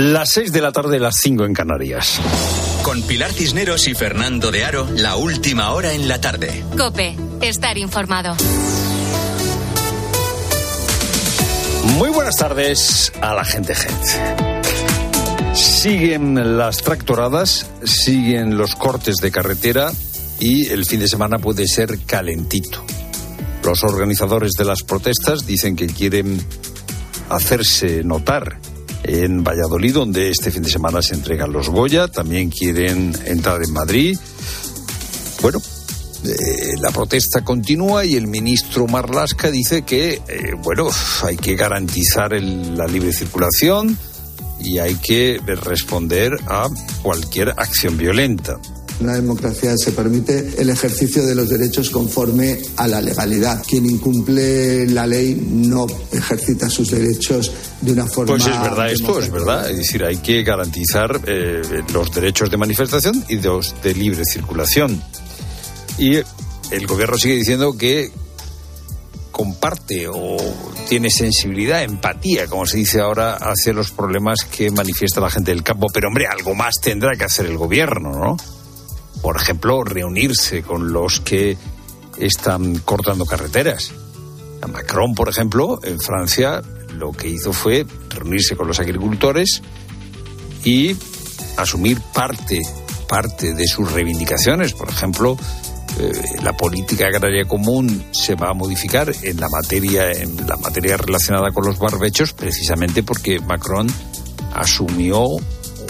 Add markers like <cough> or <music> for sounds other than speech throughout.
Las 6 de la tarde, las 5 en Canarias. Con Pilar Cisneros y Fernando de Aro, la última hora en la tarde. Cope, estar informado. Muy buenas tardes a la gente, gente. Siguen las tractoradas, siguen los cortes de carretera y el fin de semana puede ser calentito. Los organizadores de las protestas dicen que quieren hacerse notar en Valladolid, donde este fin de semana se entregan los Goya. También quieren entrar en Madrid. Bueno, eh, la protesta continúa y el ministro Marlasca dice que, eh, bueno, hay que garantizar la libre circulación y hay que responder a cualquier acción violenta. Una democracia se permite el ejercicio de los derechos conforme a la legalidad. Quien incumple la ley no ejercita sus derechos de una forma. Pues es verdad, esto es verdad. Es decir, hay que garantizar eh, los derechos de manifestación y los de libre circulación. Y el gobierno sigue diciendo que comparte o tiene sensibilidad, empatía, como se dice ahora, hacia los problemas que manifiesta la gente del campo. Pero hombre, algo más tendrá que hacer el gobierno, ¿no? Por ejemplo, reunirse con los que están cortando carreteras. Macron, por ejemplo, en Francia lo que hizo fue reunirse con los agricultores y asumir parte, parte de sus reivindicaciones. Por ejemplo, eh, la política agraria común se va a modificar en la materia, en la materia relacionada con los barbechos, precisamente porque Macron asumió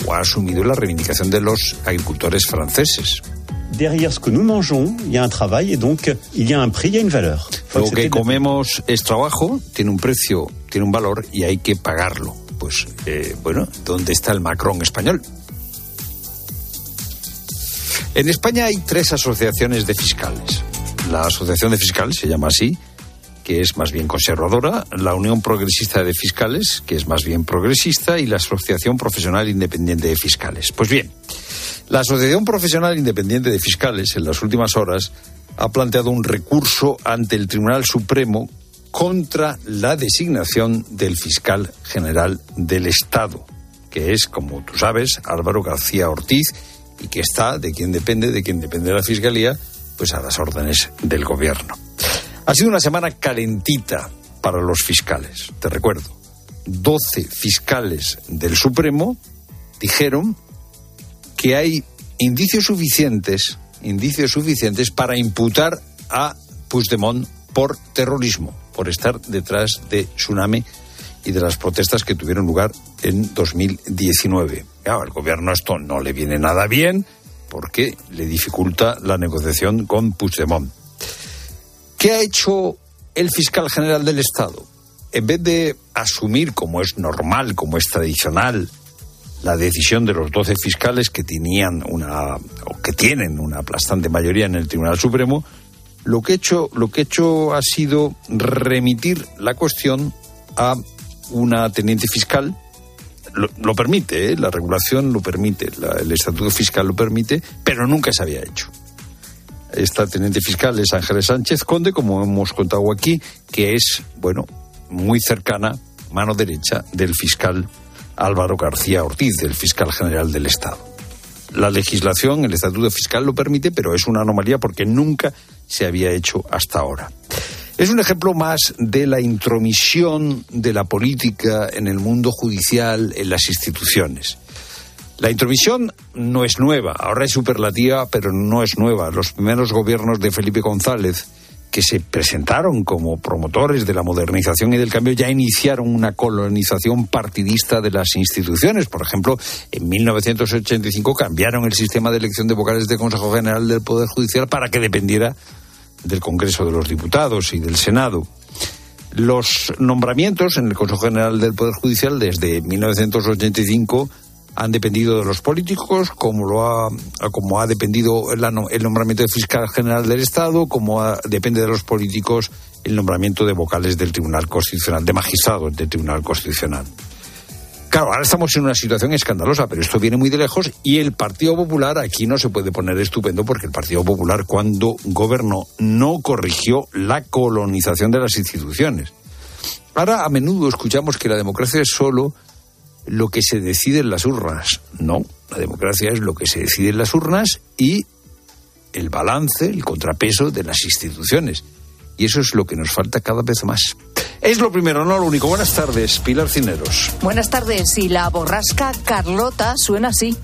o ha asumido la reivindicación de los agricultores franceses. Derrière ce que nous mangeons, il y a un travail et donc il y a un prix, il y a une valeur. Lo que comemos es trabajo, tiene un precio, tiene un valor y hay que pagarlo. Pues eh, bueno, ¿dónde está el Macron español? En España hay tres asociaciones de fiscales. La Asociación de Fiscales se llama así, que es más bien conservadora, la Unión Progresista de Fiscales, que es más bien progresista, y la Asociación Profesional Independiente de Fiscales. Pues bien, la Asociación Profesional Independiente de Fiscales, en las últimas horas, ha planteado un recurso ante el Tribunal Supremo contra la designación del fiscal general del Estado, que es, como tú sabes, Álvaro García Ortiz, y que está, de quien depende, de quien depende de la Fiscalía, pues a las órdenes del Gobierno. Ha sido una semana calentita para los fiscales. Te recuerdo, 12 fiscales del Supremo dijeron que hay indicios suficientes, indicios suficientes para imputar a Puigdemont por terrorismo, por estar detrás de Tsunami y de las protestas que tuvieron lugar en 2019. al gobierno esto no le viene nada bien porque le dificulta la negociación con Puigdemont. ¿Qué ha hecho el fiscal general del Estado? En vez de asumir, como es normal, como es tradicional, la decisión de los doce fiscales que tenían una o que tienen una aplastante mayoría en el Tribunal Supremo, lo que he hecho, lo que he hecho ha sido remitir la cuestión a una teniente fiscal. Lo, permite, ¿eh? la regulación lo permite, el estatuto fiscal lo permite, pero nunca se había hecho. Esta teniente fiscal es Ángeles Sánchez Conde, como hemos contado aquí, que es, bueno, muy cercana, mano derecha del fiscal Álvaro García Ortiz, del fiscal general del Estado. La legislación, el estatuto fiscal lo permite, pero es una anomalía porque nunca se había hecho hasta ahora. Es un ejemplo más de la intromisión de la política en el mundo judicial, en las instituciones. La intromisión no es nueva, ahora es superlativa, pero no es nueva. Los primeros gobiernos de Felipe González, que se presentaron como promotores de la modernización y del cambio, ya iniciaron una colonización partidista de las instituciones. Por ejemplo, en 1985 cambiaron el sistema de elección de vocales del Consejo General del Poder Judicial para que dependiera del Congreso de los Diputados y del Senado. Los nombramientos en el Consejo General del Poder Judicial desde 1985 han dependido de los políticos, como lo ha, como ha dependido el, nombramiento de fiscal general del Estado, como depende de los políticos el nombramiento de vocales del Tribunal Constitucional, de magistrados del Tribunal Constitucional. Claro, ahora estamos en una situación escandalosa, pero esto viene muy de lejos y el Partido Popular aquí no se puede poner estupendo porque el Partido Popular cuando gobernó no corrigió la colonización de las instituciones. Ahora a menudo escuchamos que la democracia es solo lo que se decide en las urnas. No, la democracia es lo que se decide en las urnas y el balance, el contrapeso de las instituciones. Y eso es lo que nos falta cada vez más. Es lo primero, no lo único. Buenas tardes, Pilar Cineros. Buenas tardes. Y la borrasca Carlota suena así.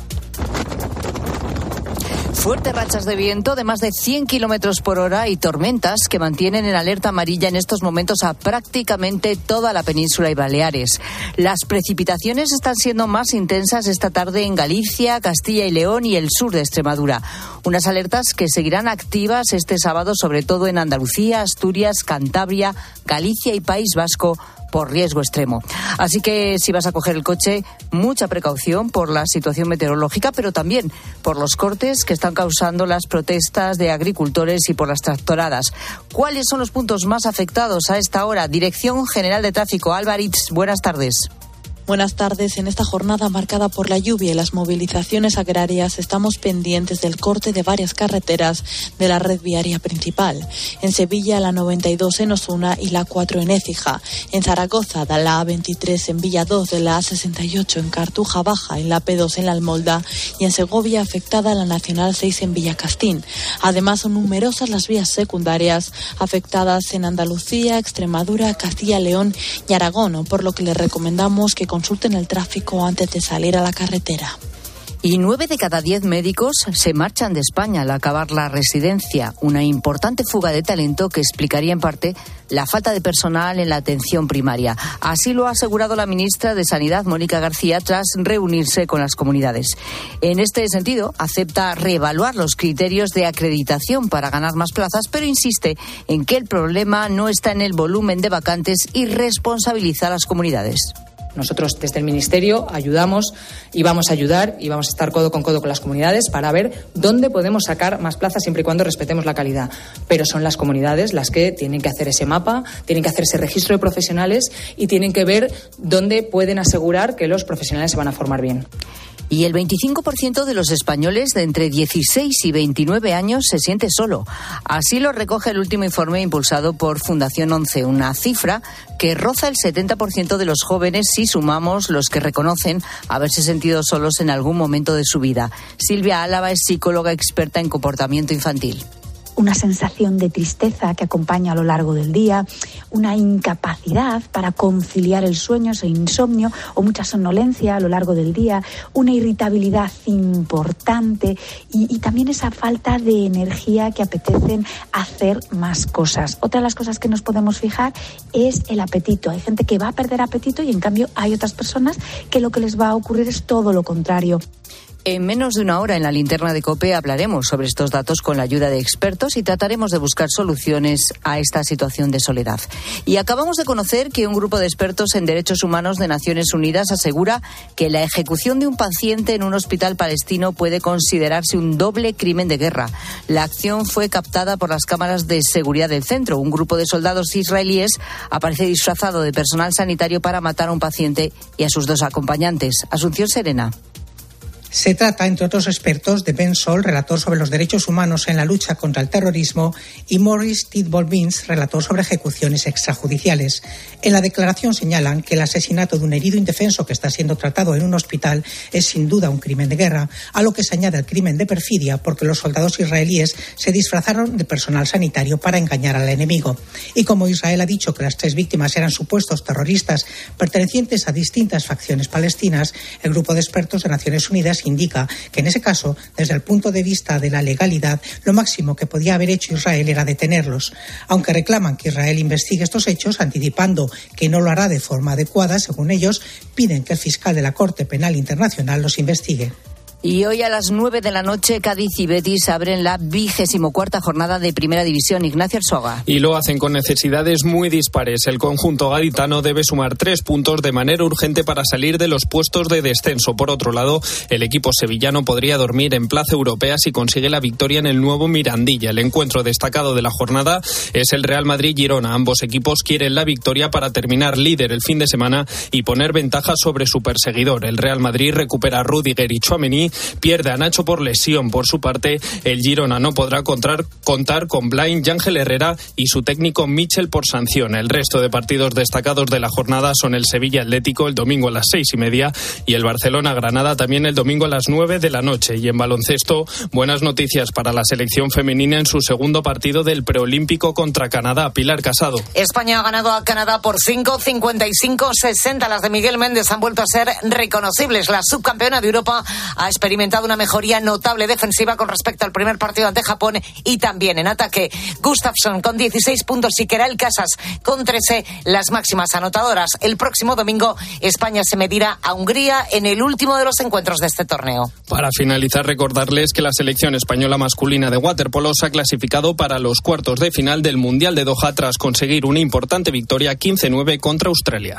Fuertes rachas de viento de más de 100 kilómetros por hora y tormentas que mantienen en alerta amarilla en estos momentos a prácticamente toda la península y Baleares. Las precipitaciones están siendo más intensas esta tarde en Galicia, Castilla y León y el sur de Extremadura. Unas alertas que seguirán activas este sábado, sobre todo en Andalucía, Asturias, Cantabria, Galicia y País Vasco por riesgo extremo. Así que si vas a coger el coche, mucha precaución por la situación meteorológica, pero también por los cortes que están causando las protestas de agricultores y por las tractoradas. ¿Cuáles son los puntos más afectados a esta hora? Dirección General de Tráfico, Álvarez, buenas tardes. Buenas tardes. En esta jornada marcada por la lluvia y las movilizaciones agrarias estamos pendientes del corte de varias carreteras de la red viaria principal. En Sevilla, la 92 en Osuna y la 4 en Écija. En Zaragoza, la A23 en Villa 2 de la A68 en Cartuja Baja, en la P2 en la Almolda y en Segovia afectada la Nacional 6 en Villacastín. Además, son numerosas las vías secundarias afectadas en Andalucía, Extremadura, Castilla, León y Aragón, por lo que les recomendamos que consulten el tráfico antes de salir a la carretera. Y nueve de cada diez médicos se marchan de España al acabar la residencia, una importante fuga de talento que explicaría en parte la falta de personal en la atención primaria. Así lo ha asegurado la ministra de Sanidad, Mónica García, tras reunirse con las comunidades. En este sentido, acepta reevaluar los criterios de acreditación para ganar más plazas, pero insiste en que el problema no está en el volumen de vacantes y responsabiliza a las comunidades. Nosotros desde el Ministerio ayudamos y vamos a ayudar y vamos a estar codo con codo con las comunidades para ver dónde podemos sacar más plazas siempre y cuando respetemos la calidad. Pero son las comunidades las que tienen que hacer ese mapa, tienen que hacer ese registro de profesionales y tienen que ver dónde pueden asegurar que los profesionales se van a formar bien y el 25% de los españoles de entre 16 y 29 años se siente solo. Así lo recoge el último informe impulsado por Fundación 11, una cifra que roza el 70% de los jóvenes si sumamos los que reconocen haberse sentido solos en algún momento de su vida. Silvia Álava es psicóloga experta en comportamiento infantil una sensación de tristeza que acompaña a lo largo del día, una incapacidad para conciliar el sueño, ese insomnio o mucha somnolencia a lo largo del día, una irritabilidad importante y, también esa falta de energía que apetecen hacer más cosas. Otra de las cosas que nos podemos fijar es el apetito. Hay gente que va a perder apetito y en cambio hay otras personas que lo que les va a ocurrir es todo lo contrario. En menos de una hora en la linterna de COPE hablaremos sobre estos datos con la ayuda de expertos y trataremos de buscar soluciones a esta situación de soledad. Y acabamos de conocer que un grupo de expertos en derechos humanos de Naciones Unidas asegura que la ejecución de un paciente en un hospital palestino puede considerarse un doble crimen de guerra. La acción fue captada por las cámaras de seguridad del centro. Un grupo de soldados israelíes aparece disfrazado de personal sanitario para matar a un paciente y a sus dos acompañantes. Asunción Serena. Se trata, entre otros expertos, de Ben Sol, relator sobre los derechos humanos en la lucha contra el terrorismo, y Morris Tidball Vince, relator sobre ejecuciones extrajudiciales. En la declaración señalan que el asesinato de un herido indefenso que está siendo tratado en un hospital es sin duda un crimen de guerra, a lo que se añade el crimen de perfidia porque los soldados israelíes se disfrazaron de personal sanitario para engañar al enemigo. Y como Israel ha dicho que las tres víctimas eran supuestos terroristas pertenecientes a distintas facciones palestinas, el grupo de expertos de Naciones Unidas indica que en ese caso, desde el punto de vista de la legalidad, lo máximo que podía haber hecho Israel era detenerlos. Aunque reclaman que Israel investigue estos hechos, anticipando que no lo hará de forma adecuada, según ellos, piden que el fiscal de la Corte Penal Internacional los investigue. Y hoy a las nueve de la noche, Cádiz y Betis abren la vigésimo cuarta jornada de Primera División. Ignacio Arsoga. Y lo hacen con necesidades muy dispares. El conjunto gaditano debe sumar tres puntos de manera urgente para salir de los puestos de descenso. Por otro lado, el equipo sevillano podría dormir en plaza europea si consigue la victoria en el nuevo Mirandilla. El encuentro destacado de la jornada es el Real Madrid-Girona. Ambos equipos quieren la victoria para terminar líder el fin de semana y poner ventaja sobre su perseguidor. El Real Madrid recupera a Rudiger y Chouameni pierde a Nacho por lesión. Por su parte, el Girona no podrá contar, contar con Blain, Ángel Herrera y su técnico Michel por sanción. El resto de partidos destacados de la jornada son el Sevilla Atlético el domingo a las seis y media y el Barcelona Granada también el domingo a las nueve de la noche. Y en baloncesto, buenas noticias para la selección femenina en su segundo partido del preolímpico contra Canadá. Pilar Casado. España ha ganado a Canadá por 5, 55, 60. Las de Miguel Méndez han vuelto a ser reconocibles. La subcampeona de Europa ha experimentado una mejoría notable defensiva con respecto al primer partido ante Japón y también en ataque. Gustafsson con 16 puntos y Keral Casas con 13, las máximas anotadoras. El próximo domingo España se medirá a Hungría en el último de los encuentros de este torneo. Para finalizar, recordarles que la selección española masculina de waterpolo se ha clasificado para los cuartos de final del Mundial de Doha tras conseguir una importante victoria 15-9 contra Australia.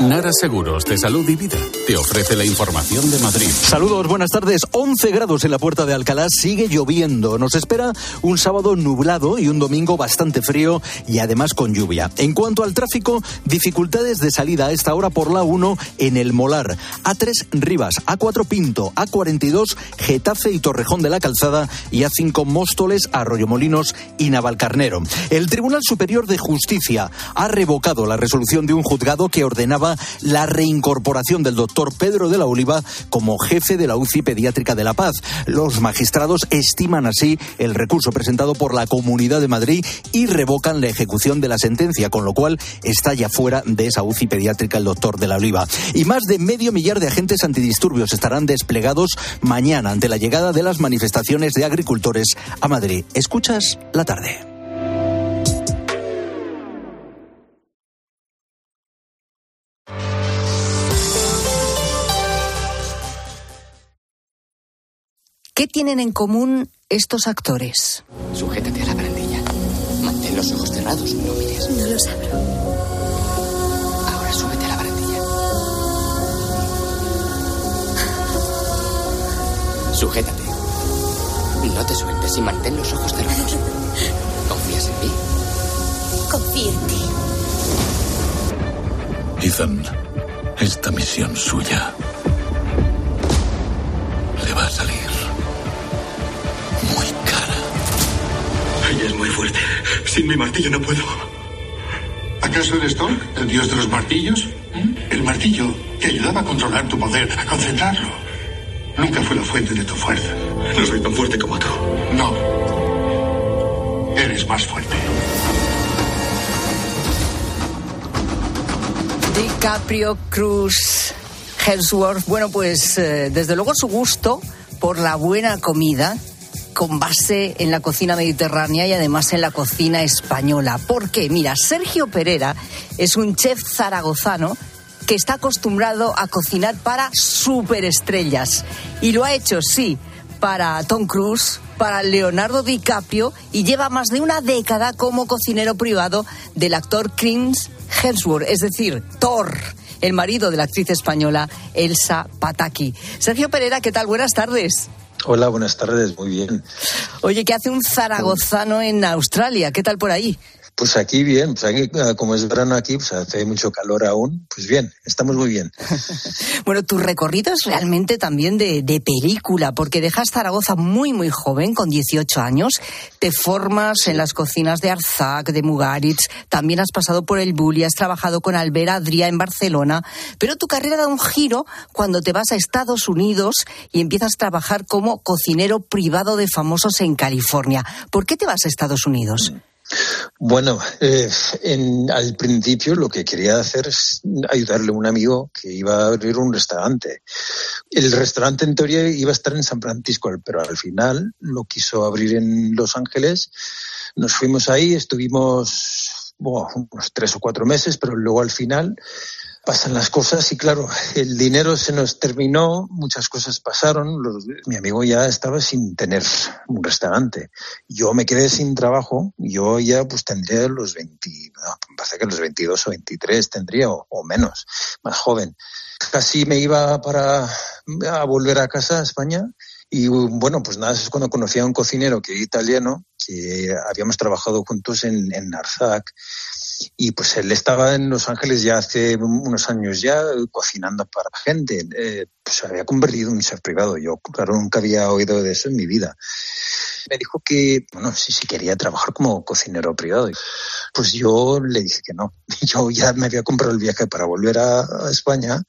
Nara Seguros de Salud y Vida te ofrece la información de Madrid. Saludos, buenas tardes. 11 grados en la puerta de Alcalá, sigue lloviendo. Nos espera un sábado nublado y un domingo bastante frío y además con lluvia. En cuanto al tráfico, dificultades de salida a esta hora por la 1 en el Molar, A3 Rivas, A4 Pinto, A42 Getafe y Torrejón de la Calzada y A5 Móstoles, Arroyomolinos y Navalcarnero. El Tribunal Superior de Justicia ha revocado la resolución de un juzgado que ordenaba la reincorporación del doctor Pedro de la Oliva como jefe de la UCI Pediátrica de La Paz. Los magistrados estiman así el recurso presentado por la Comunidad de Madrid y revocan la ejecución de la sentencia, con lo cual está ya fuera de esa UCI pediátrica el doctor de la Oliva. Y más de medio millar de agentes antidisturbios estarán desplegados mañana ante la llegada de las manifestaciones de agricultores a Madrid. Escuchas la tarde. ¿Qué tienen en común estos actores? Sujétate a la barandilla. Mantén los ojos cerrados, no mires. No los abro. Ahora súbete a la barandilla. Sujétate. No te sueltes y mantén los ojos cerrados. ¿Confías en mí? Confío en ti. Ethan, esta misión suya le va a salir es muy fuerte. Sin mi martillo no puedo. ¿Acaso eres Thor, el dios de los martillos? El martillo que ayudaba a controlar tu poder, a concentrarlo. Nunca fue la fuente de tu fuerza. No soy tan fuerte como tú. No. Eres más fuerte. DiCaprio, Cruz, Hemsworth. Bueno, pues eh, desde luego su gusto por la buena comida con base en la cocina mediterránea y además en la cocina española. ¿Por qué? Mira, Sergio Pereira es un chef zaragozano que está acostumbrado a cocinar para superestrellas. Y lo ha hecho, sí, para Tom Cruise, para Leonardo DiCaprio y lleva más de una década como cocinero privado del actor Chris Hemsworth, es decir, Thor el marido de la actriz española Elsa Pataki. Sergio Pereira, ¿qué tal? Buenas tardes. Hola, buenas tardes, muy bien. Oye, ¿qué hace un zaragozano en Australia? ¿Qué tal por ahí? Pues aquí bien, pues aquí eh, como es verano aquí, pues hace mucho calor aún, pues bien, estamos muy bien. <laughs> bueno, tu recorrido es realmente también de, de, película, porque dejas Zaragoza muy, muy joven, con 18 años, te formas en las cocinas de Arzac, de Mugaritz, también has pasado por el Bulli, has trabajado con Albera Adrià en Barcelona, pero tu carrera da un giro cuando te vas a Estados Unidos y empiezas a trabajar como cocinero privado de famosos en California. ¿Por qué te vas a Estados Unidos? Mm. Bueno, eh, al principio lo que quería hacer es ayudarle a un amigo que iba a abrir un restaurante. El restaurante en teoría iba a estar en San Francisco, pero al final lo quiso abrir en Los Ángeles. Nos fuimos ahí, estuvimos unos tres o cuatro meses, pero luego al final pasan las cosas y claro, el dinero se nos terminó, muchas cosas pasaron, los, mi amigo ya estaba sin tener un restaurante. Yo me quedé sin trabajo, yo ya pues tendría los 20, no, parece que los 22 o 23 tendría o, menos, más joven. Casi me iba para a volver a casa a España Y bueno, pues nada, es cuando conocí a un cocinero que italiano, que habíamos trabajado juntos en, en Narzac. Y pues él estaba en Los Ángeles ya hace unos años ya cocinando para gente. Eh, pues se había convertido en un chef privado. Yo, claro, nunca había oído de eso en mi vida. Me dijo que, bueno, si, si quería trabajar como cocinero privado. Pues yo le dije que no. <laughs> Yo ya me había comprado el viaje para volver a, a España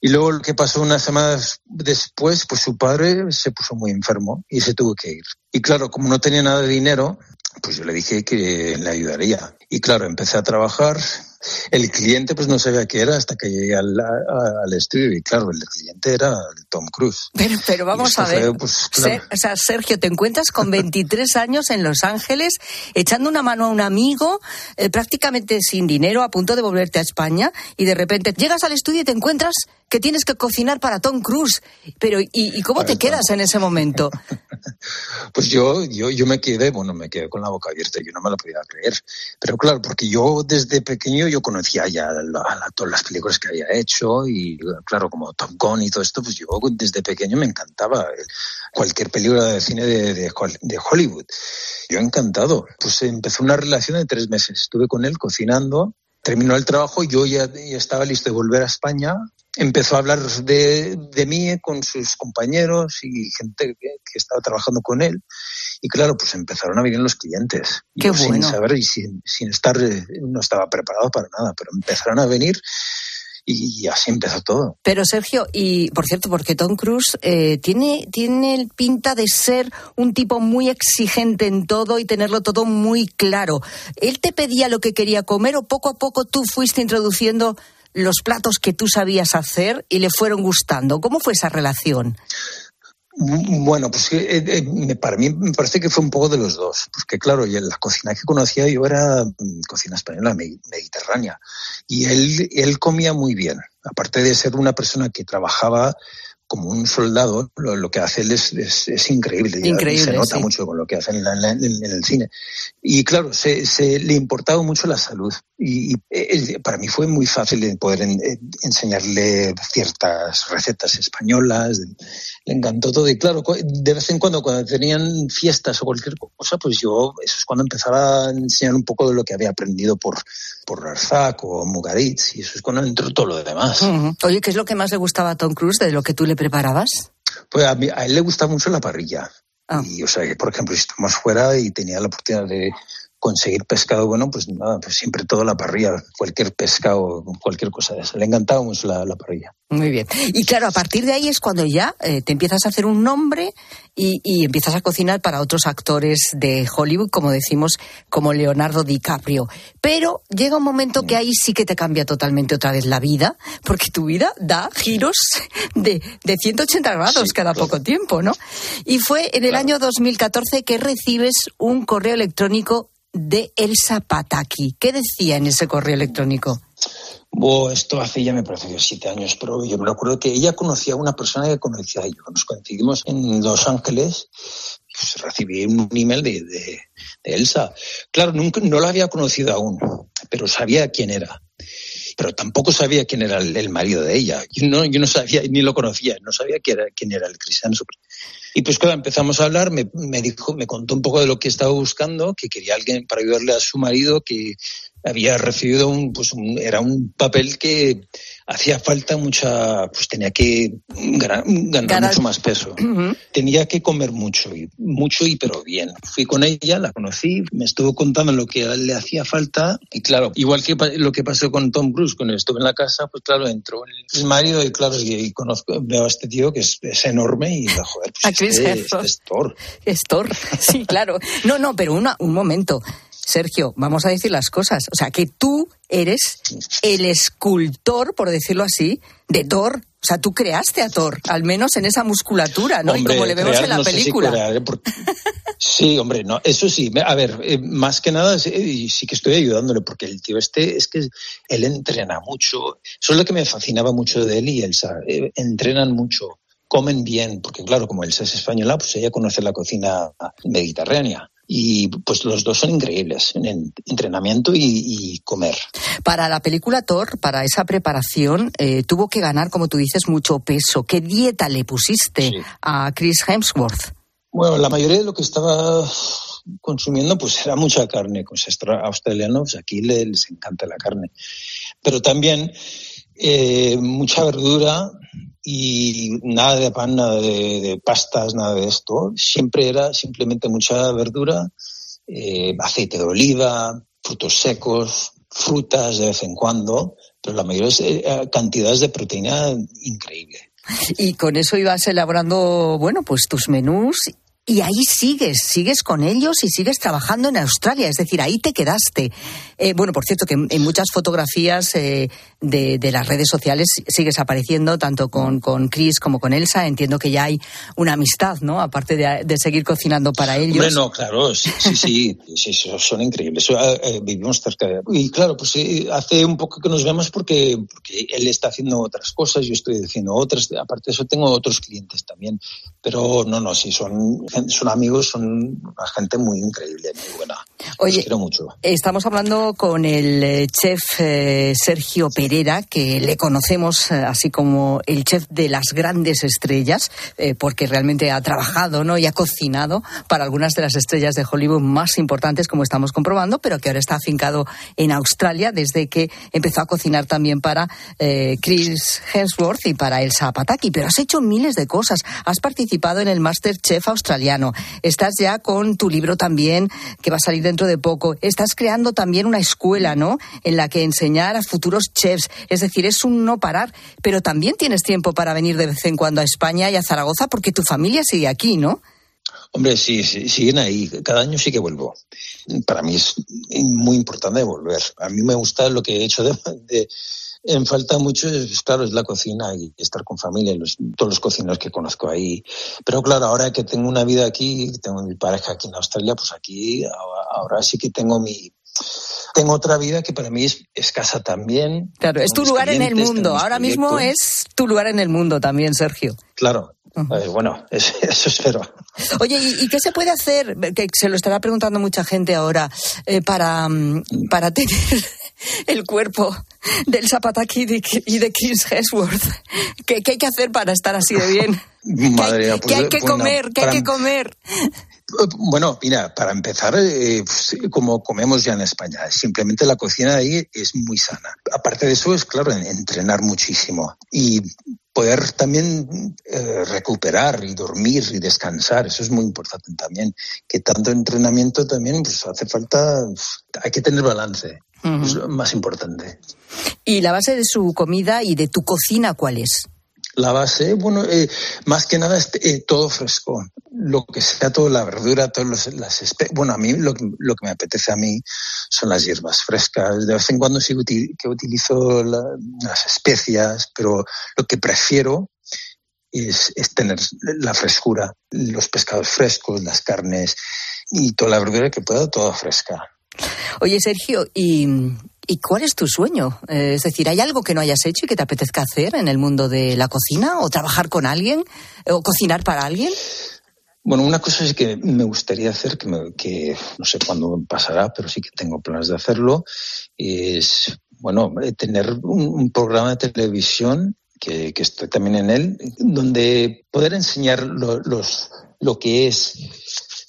y luego lo que pasó unas semanas después, pues su padre se puso muy enfermo y se tuvo que ir. Y claro, como no tenía nada de dinero, pues yo le dije que le ayudaría. Y claro, empecé a trabajar. El cliente pues no sabía qué era hasta que llegué al, a- al estudio y claro, el cliente era el Tom Cruise. Pero, pero vamos a ver. fue, pues, claro. O sea, Sergio, te encuentras con 23 años en Los Ángeles, echando una mano a un amigo, eh, prácticamente sin dinero, a punto de volverte a España, y de repente llegas al estudio y te encuentras que tienes que cocinar para Tom Cruise. Pero, ¿y, y cómo te quedas en ese momento? <laughs> Pues yo, yo, yo me quedé, bueno, me quedé con la boca abierta, yo no me lo podía creer. Pero claro, porque yo desde pequeño yo conocía ya la- la- todas las películas que había hecho y claro, como Top Gun y todo esto, pues yo desde pequeño me encantaba cualquier película de cine de, de Hollywood. Yo encantado. Pues empezó una relación de tres meses. Estuve con él cocinando, terminó el trabajo, yo ya, ya estaba listo de volver a España. Empezó a hablar de, de mí con sus compañeros y gente que, que estaba trabajando con él. Y claro, pues empezaron a venir los clientes. Qué Yo sin saber y sin, sin estar, eh, no estaba preparado para nada, pero empezaron a venir y, y así empezó todo. Pero Sergio, y por cierto, porque Tom Cruise eh, tiene, tiene pinta de ser un tipo muy exigente en todo y tenerlo todo muy claro. ¿Él te pedía lo que quería comer o poco a poco tú fuiste introduciendo los platos que tú sabías hacer y le fueron gustando? ¿Cómo fue esa relación? Bueno, pues eh, eh, me- para mí me parece que fue un poco de los dos, porque claro, la cocina que conocía yo era mm, cocina española me- mediterránea y él, él comía muy bien, aparte de ser una persona que trabajaba como un soldado, lo, lo que hace él es, es, es increíble, Increíble, se nota sí. mucho con lo que hace en, la- en en- el cine. Y claro, se, se le importaba mucho la salud y, y, para mí fue muy fácil de poder en- eh, enseñarle ciertas recetas españolas, le encantó todo y claro, de vez en cuando cuando tenían fiestas o cualquier cosa, pues yo, eso es cuando empezaba a enseñar un poco de lo que había aprendido por, por Arzac o Mugaritz y eso es cuando entró todo lo demás. Oye, ¿qué es lo que más le gustaba a Tom Cruise de lo que tú le preparabas? Pues a, mí- a él le gusta mucho la parrilla. Ah. Y, o sea, que, por ejemplo, si estamos fuera y tenía la oportunidad de conseguir pescado, bueno, pues nada, pues siempre todo a la parrilla, cualquier pescado, cualquier cosa de eso. Le encantaba mucho la, la parrilla. Muy bien. Y claro, a partir de ahí es cuando ya eh, te empiezas a hacer un nombre y, y empiezas a cocinar para otros actores de Hollywood, como decimos, como Leonardo DiCaprio. Pero llega un momento que ahí sí que te cambia totalmente otra vez la vida, porque tu vida da giros de, de 180 grados cada poco tiempo, ¿no? Y fue en el año 2014 que recibes un correo electrónico de Elsa Pataki. ¿Qué decía en ese correo electrónico? Bueno, esto hace ya me parece siete años, pero yo me acuerdo que ella conocía a una persona que conocía yo. Nos coincidimos en Los Ángeles, pues recibí un email de, Elsa. Claro, nunca, no la había conocido aún, pero sabía quién era. Pero tampoco sabía quién era el, el marido de ella. Yo no, yo no sabía, ni lo conocía, no sabía quién era, quién era el cristiano. Y pues cuando empezamos a hablar, me, me dijo, me contó un poco de lo que estaba buscando, que quería alguien para ayudarle a su marido, que había recibido un, pues un- era un papel que hacía falta mucha, pues tenía que ganar, mucho más peso. Tenía que comer mucho, y mucho y pero bien. Fui con ella, la conocí, me estuvo contando lo que le hacía falta y claro, igual que lo que pasó con Tom Cruise, cuando estuve en la casa, pues claro, entró el marido y claro, y, conozco, veo a este tío que es, es enorme y joder, pues <laughs> A Chris este- este es Thor. Es Thor, sí, claro. No, no, pero una, un momento. Sergio, vamos a decir las cosas. O sea, que tú eres el escultor, por decirlo así, de Thor. O sea, tú creaste a Thor, al menos en esa musculatura, ¿no? y como le vemos crear, en la no sé si película. crear, ¿eh? Porque- Sí, hombre, no, eso sí. A ver, eh, más que nada, sí, sí que estoy ayudándole, porque el tío este es que él entrena mucho. Eso es lo que me fascinaba mucho de él y Elsa. eh, entrenan mucho, comen bien, porque claro, como Elsa es española, pues ella conoce la cocina mediterránea. Y pues los dos son increíbles en entrenamiento y, comer. Para la película Thor, para esa preparación, eh, tuvo que ganar, como tú dices, mucho peso. ¿Qué dieta le pusiste a Chris Hemsworth? Bueno, la mayoría de lo que estaba consumiendo pues era mucha carne, pues australianos aquí les, encanta la carne, pero también eh, mucha verdura y nada de pan, nada de, pastas, nada de esto. Siempre era simplemente mucha verdura, eh, aceite de oliva, frutos secos, frutas de vez en cuando, pero la mayoría es eh, cantidades de proteína increíble. Y con eso ibas elaborando, bueno, pues tus menús y ahí sigues, sigues con ellos y sigues trabajando en Australia, es decir, ahí te quedaste. Eh, bueno, por cierto, que en, muchas fotografías eh, de, las redes sociales sigues apareciendo, tanto con, con Chris como con Elsa. Entiendo que ya hay una amistad, ¿no? Aparte de, seguir cocinando para ellos. Bueno, claro, sí, sí, sí, <laughs> son increíbles. Eh, vivimos cerca de... Y claro, pues hace un poco que nos vemos porque, porque él está haciendo otras cosas, yo estoy haciendo otras. Aparte de eso, tengo otros clientes también. Pero no, no, sí, son son amigos, son gente muy increíble, muy buena. Oye, quiero mucho. Estamos hablando con el eh, chef eh, Sergio Pereira, que le conocemos eh, así como el chef de las grandes estrellas, porque realmente ha trabajado ¿no? y ha cocinado para algunas de las estrellas de Hollywood más importantes, como estamos comprobando, pero que ahora está afincado en Australia desde que empezó a cocinar también para Chris Hemsworth y para Elsa Pataki. Pero has hecho miles de cosas. Has participado en el Master Chef australiano Estás ya con tu libro también, que va a salir dentro de poco. Estás creando también una escuela, ¿no? En la que enseñar a futuros chefs. Es decir, es un no parar, pero también tienes tiempo para venir de vez en cuando a España y a Zaragoza porque tu familia sigue aquí, ¿no? Hombre, sí, sí, siguen ahí. Cada año sí que vuelvo. Para mí es muy importante volver. A mí me gusta lo que he hecho de en falta mucho, claro, es la cocina y estar con familia, los, todos los cocineros que conozco ahí. Pero claro, ahora que tengo una vida aquí, tengo mi pareja aquí en Australia, pues aquí ahora, sí que tengo mi, tengo otra vida que para mí es escasa también. Claro, es tu lugar en el mundo. Ahora mismo es tu lugar en el mundo también, Sergio. Claro. bueno, <laughs> eso, espero. Oye, ¿y, qué se puede hacer? Que se lo estará preguntando mucha gente ahora, eh, para, mm, para tener el cuerpo del Zapataki y de Chris Hemsworth. ¿Qué, hay que hacer para estar así de bien? <laughs> Madre ¿Qué, hay, que pues, comer? ¿Qué hay que comer? Bueno, mira, para empezar, eh, pues, como comemos ya en España, simplemente la cocina ahí es muy sana. Aparte de eso, es claro, entrenar muchísimo y poder también eh, recuperar y dormir y descansar, eso es muy importante también. Que tanto entrenamiento también, pues hace falta, hay que tener balance, es lo más importante. ¿Y la base de su comida y de tu cocina cuál es? La base, bueno, eh, más que nada es eh, todo fresco. Lo que sea, toda la verdura, todas las especies. Bueno, a mí lo, lo, que me apetece a mí son las hierbas frescas. De vez en cuando sí que utilizo las especias, pero lo que prefiero es, es, tener la frescura, los pescados frescos, las carnes y toda la verdura que pueda, toda fresca. Oye, Sergio, ¿y, ¿y cuál es tu sueño? Eh, es decir, ¿hay algo que no hayas hecho y que te apetezca hacer en el mundo de la cocina? ¿O trabajar con alguien? ¿O cocinar para alguien? Bueno, una cosa es que me gustaría hacer, que, que no sé cuándo pasará, pero sí que tengo planes de hacerlo, es, bueno, eh, tener un, programa de televisión que, que, estoy también en él, donde poder enseñar los, lo que es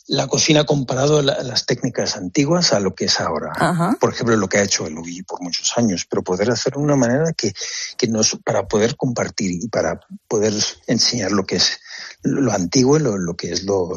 la cocina comparado a las técnicas antiguas a lo que es ahora. Por ejemplo, lo que ha hecho el Luigi por muchos años, pero poder hacerlo de una manera que, que nos, para poder compartir y para poder enseñar lo que es lo antiguo y lo, lo que es lo,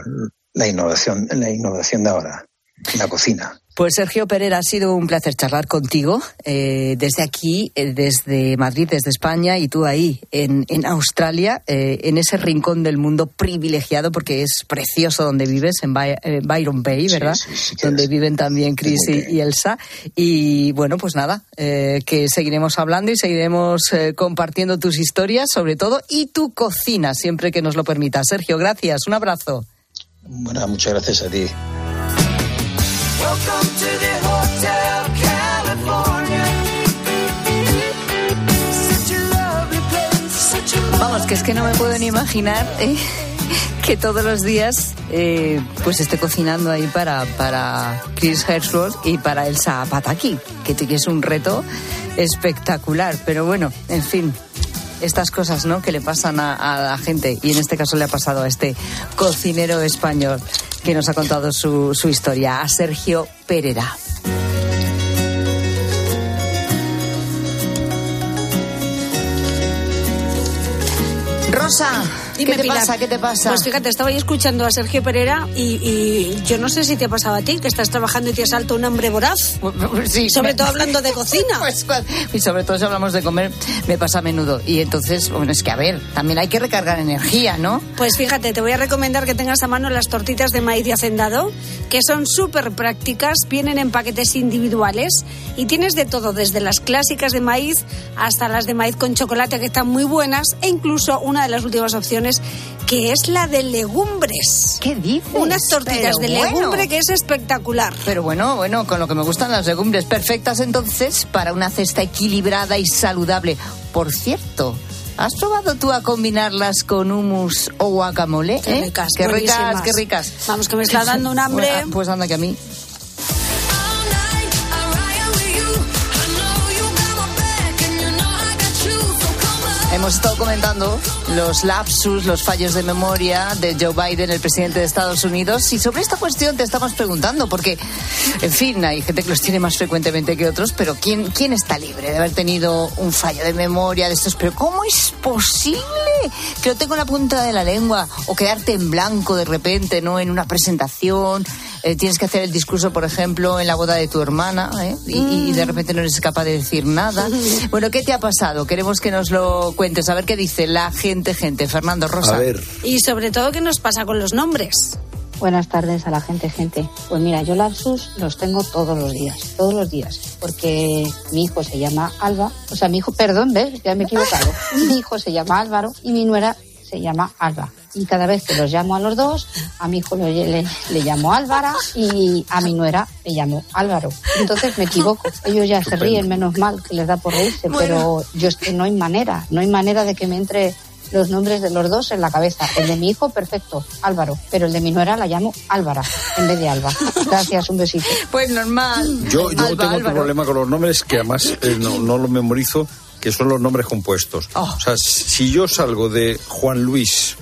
la innovación, la innovación de ahora en la cocina. Pues Sergio Pereira, ha sido un placer charlar contigo eh, desde aquí, eh, desde Madrid, desde España y tú ahí en, en Australia, eh, en ese rincón del mundo privilegiado porque es precioso donde vives, en Byron Bay, ¿verdad? donde viven también Chris y, Elsa. Y bueno, pues nada, que seguiremos hablando y seguiremos compartiendo tus historias sobre todo y tu cocina siempre que nos lo permita. Sergio, gracias, un abrazo. Bueno, muchas gracias a ti. Vamos, que es que no me puedo ni imaginar ¿eh? <laughs> que todos los días eh, pues esté cocinando ahí para, para Chris Hemsworth y para Elsa Pataki, que es un reto espectacular. Pero bueno, en fin, estas cosas ¿no? que le pasan a la gente y en este caso le ha pasado a este cocinero español que nos ha contado su, su historia, a Sergio Pereira. Rosa, Dime, ¿qué te Pilar. pasa? ¿Qué te pasa? Pues fíjate, estaba ahí escuchando a Sergio Pereira y, y yo no sé si te ha pasado a ti, que estás trabajando y te asalta un hambre voraz. <laughs> Sí, Sobre me- todo hablando de cocina. <laughs> Pues, cual- y sobre todo si hablamos de comer, me pasa a menudo. Y entonces, bueno, es que a ver, también hay que recargar energía, ¿no? Pues fíjate, te voy a recomendar que tengas a mano las tortitas de maíz de hacendado, que son súper prácticas, vienen en paquetes individuales y tienes de todo, desde las clásicas de maíz hasta las de maíz con chocolate, que están muy buenas, e incluso una de las últimas opciones, que es la de legumbres. ¿Qué dices? Unas tortitas Pero de bueno. legumbre que es espectacular. Pero bueno, bueno, con lo que me gustan las legumbres perfectas entonces para una cesta equilibrada y saludable. Por cierto, ¿has probado tú a combinarlas con hummus o guacamole? Qué eh? ricas, qué ricas, qué ricas. Vamos, que me está dando un <laughs> hambre. Bueno, pues anda que a mí. Hemos estado comentando los lapsus, los fallos de memoria de Joe Biden, el presidente de Estados Unidos, y sobre esta cuestión te estamos preguntando, porque, en fin, hay gente que los tiene más frecuentemente que otros, pero ¿quién, quién está libre de haber tenido un fallo de memoria de estos? Pero ¿cómo es posible que lo tengo en la punta de la lengua o quedarte en blanco de repente, ¿no? En una presentación, eh, tienes que hacer el discurso, por ejemplo, en la boda de tu hermana, ¿eh? y, y de repente no eres capaz de decir nada. <laughs> Bueno, ¿qué te ha pasado? Queremos que nos lo cuentes, a ver qué dice la gente, gente. Fernando Rosa. Y sobre todo, ¿qué nos pasa con los nombres? Buenas tardes a la gente, gente. Pues mira, yo lapsus los tengo todos los días, todos los días, porque mi hijo se llama Alba, o sea, mi hijo, perdón, ¿ves? Ya me he equivocado. <laughs> Mi hijo se llama Álvaro y mi nuera se llama Alba. Y cada vez que los llamo a los dos, a mi hijo le, le llamo Álvara y a mi nuera le llamo Álvaro. Entonces me equivoco. Ellos ya se ríen, menos mal que les da por reírse, Bueno. pero yo es que no hay manera, no hay manera de que me entre los nombres de los dos en la cabeza. El de mi hijo, perfecto, Álvaro, pero el de mi nuera la llamo Álvara en vez de Alba. Gracias, un besito. Pues normal. Yo, yo Alba, tengo otro problema con los nombres que además eh, no, no los memorizo, que son los nombres compuestos. Oh. O sea, si yo salgo de Juan Luis,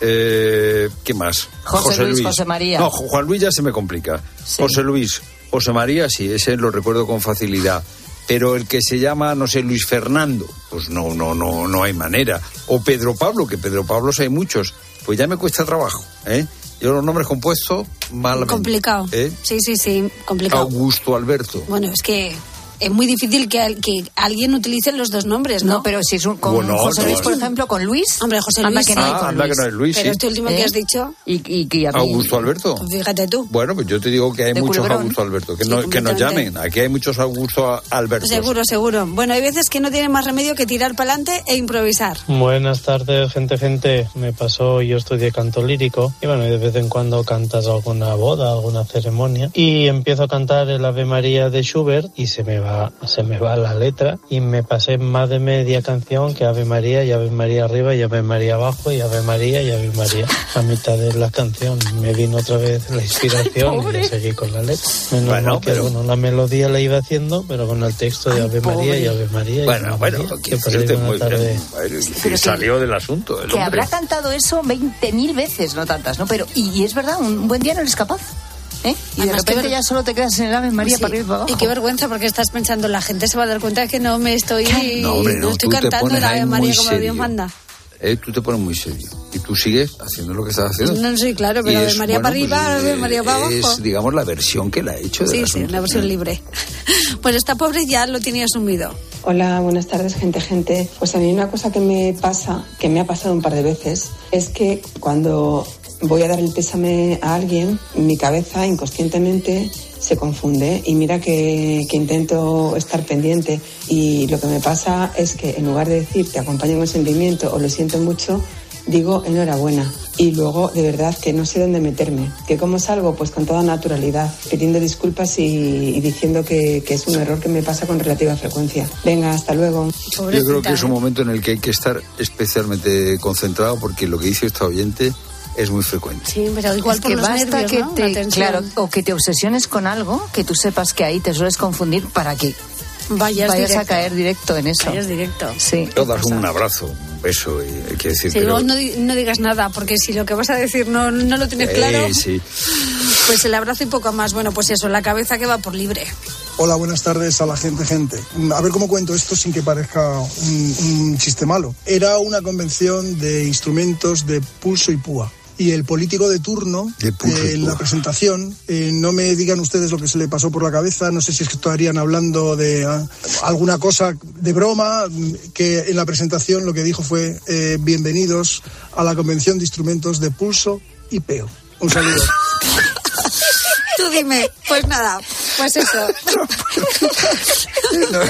eh, ¿qué más? José Luis, José María. No, Ju- Juan Luis ya se me complica. José Luis, José María, sí, ese lo recuerdo con facilidad. Pero el que se llama, no sé, Luis Fernando, pues no, no, no, no hay manera. O Pedro Pablo, que Pedro Pablo hay muchos, pues ya me cuesta trabajo, ¿eh? Yo los nombres compuestos, malamente. Complicado. ¿eh? Sí, sí, sí, complicado. Augusto Alberto. Bueno, es que es muy difícil que, que alguien utilice los dos nombres, ¿no? No, pero si es un, con Bueno, José no. Luis, por ejemplo, con Luis. Hombre, José Anda Luis. que no hay Ah, con anda Luis. que no hay Luis, Pero sí. este último que ¿Eh? has dicho, Y, y, a mí- Augusto Alberto. fíjate tú. Bueno, pues yo te digo que hay muchos Culebrón. Augusto Alberto, que, Sí, no, que nos llamen. Aquí hay muchos Augusto Alberto. Seguro, seguro. Bueno, hay veces que no tiene más remedio que tirar para adelante e improvisar. Buenas tardes, gente, gente. Me pasó, yo estudié canto lírico y bueno, y de vez en cuando cantas alguna boda, alguna ceremonia y empiezo a cantar el Ave María de Schubert y se me va, se me va la letra y me pasé más de media canción que Ave María y Ave María arriba y Ave María abajo y Ave María y Ave María a mitad de la canción. Me vino otra vez la inspiración y seguí con la letra. Menos Bueno, mal que pero- bueno, la melodía la iba haciendo, pero con el texto de Ave María y Ave María. y Bueno, Ave bueno, María. que buena muy tarde. bien. Que- salió del asunto. El Que hombre. habrá cantado eso 20.000 veces, no tantas, ¿no? Pero, y, y es verdad, un buen día no eres capaz. ¿Eh? Y de Además, qué repente ver- ya solo te quedas en el Ave María Sí. para arriba y para abajo. Y qué vergüenza porque estás pensando, la gente se va a dar cuenta de que no me estoy, No, hombre, no, estoy tú te cantando ahí Ave María como serio. Dios manda. Eh, tú te pones muy serio y tú sigues haciendo lo que estás haciendo. No, sí, claro, pero es, María bueno, para arriba, pues, eh, María para abajo. Es, digamos, la versión que la ha hecho del Sí, sí, una versión libre. <laughs> Pues esta pobre ya lo tenía asumido. Hola, buenas tardes, gente, gente. Pues a mí una cosa que me pasa, que me ha pasado un par de veces, es que cuando voy a dar el pésame a alguien, mi cabeza inconscientemente se confunde y mira que, que intento estar pendiente y lo que me pasa es que en lugar de decir te acompaño con sentimiento o lo siento mucho, digo enhorabuena y luego de verdad que no sé dónde meterme. ¿Que cómo salgo? Pues con toda naturalidad, pidiendo disculpas y, y diciendo que, que es un error que me pasa con relativa frecuencia. Venga, hasta luego. Yo creo que es un momento en el que hay que estar especialmente concentrado porque lo que dice esta oyente es muy frecuente. Sí, pero igual Es por que los basta nervios, que ¿no? te, claro, o que te obsesiones con algo, que tú sepas que ahí te sueles confundir para que Vayas, vayas directo. a caer directo en eso. Vayas directo. Sí. Todas un abrazo, un beso, y hay que decir, Sí, pero... luego no, no digas nada, porque si lo que vas a decir no, no lo tienes Eh, claro, sí. pues el abrazo y poco más. Bueno, pues eso, la cabeza que va por libre. Hola, buenas tardes a la gente, gente. A ver cómo cuento esto sin que parezca un, un chiste malo. Era una convención de instrumentos de pulso y púa. Y el político de turno, De eh, en la presentación, eh, no me digan ustedes lo que se le pasó por la cabeza, no sé si es que estarían hablando de ah, alguna cosa de broma, que en la presentación lo que dijo fue eh, bienvenidos a la convención de instrumentos de pulso y peo. Un saludo. <laughs> Tú dime, pues nada, pues eso. <laughs> No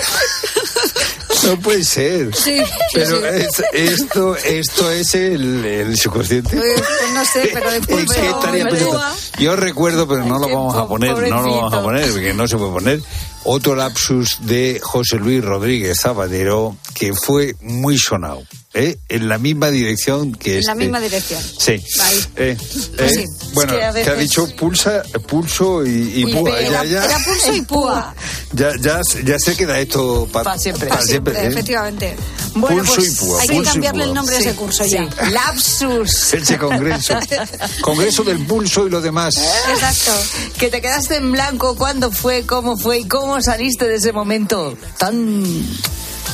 puede ser. Sí, Pero es- esto, esto es el, el subconsciente. Eh, pues no sé, pero de ¿En pulso qué estaría de pensando? púa. Yo recuerdo, pero no lo vamos a po- poner, no lo vamos a poner, porque no se puede poner. Otro lapsus de José Luis Rodríguez Zabadero, que fue muy sonado, ¿eh? en la misma dirección que En este. la misma dirección. Sí. Ahí. Eh, Pues eh, sí, bueno, es que a que ha dicho pulsa, pulso y, y Uy, púa. Ya, ya, era pulso y púa. ya, ya, ya se queda esto pa- Pa' siempre. pa' Para siempre, ¿eh? efectivamente. Pulso y púa, hay que cambiarle el nombre a ese Sí, curso sí. ya. Lapsus. <laughs> Ese congreso. <laughs> Congreso del pulso y lo demás. Exacto. Que te quedaste en blanco, cuándo fue, cómo fue y cómo saliste de ese momento tan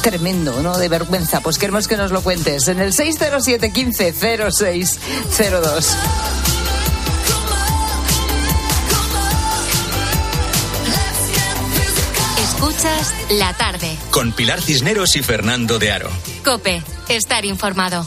tremendo, ¿no? De vergüenza. Pues queremos que nos lo cuentes en el 607 15 0602. Escuchas la tarde. Con Pilar Cisneros y Fernando de Aro. Cope, estar informado.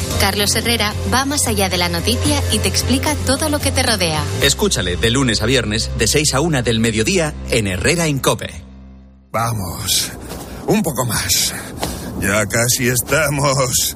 Carlos Herrera va más allá de la noticia y te explica todo lo que te rodea. Escúchale de lunes a viernes, de 6 a 1 del mediodía, en Herrera en Cope. Vamos, un poco más. Ya casi estamos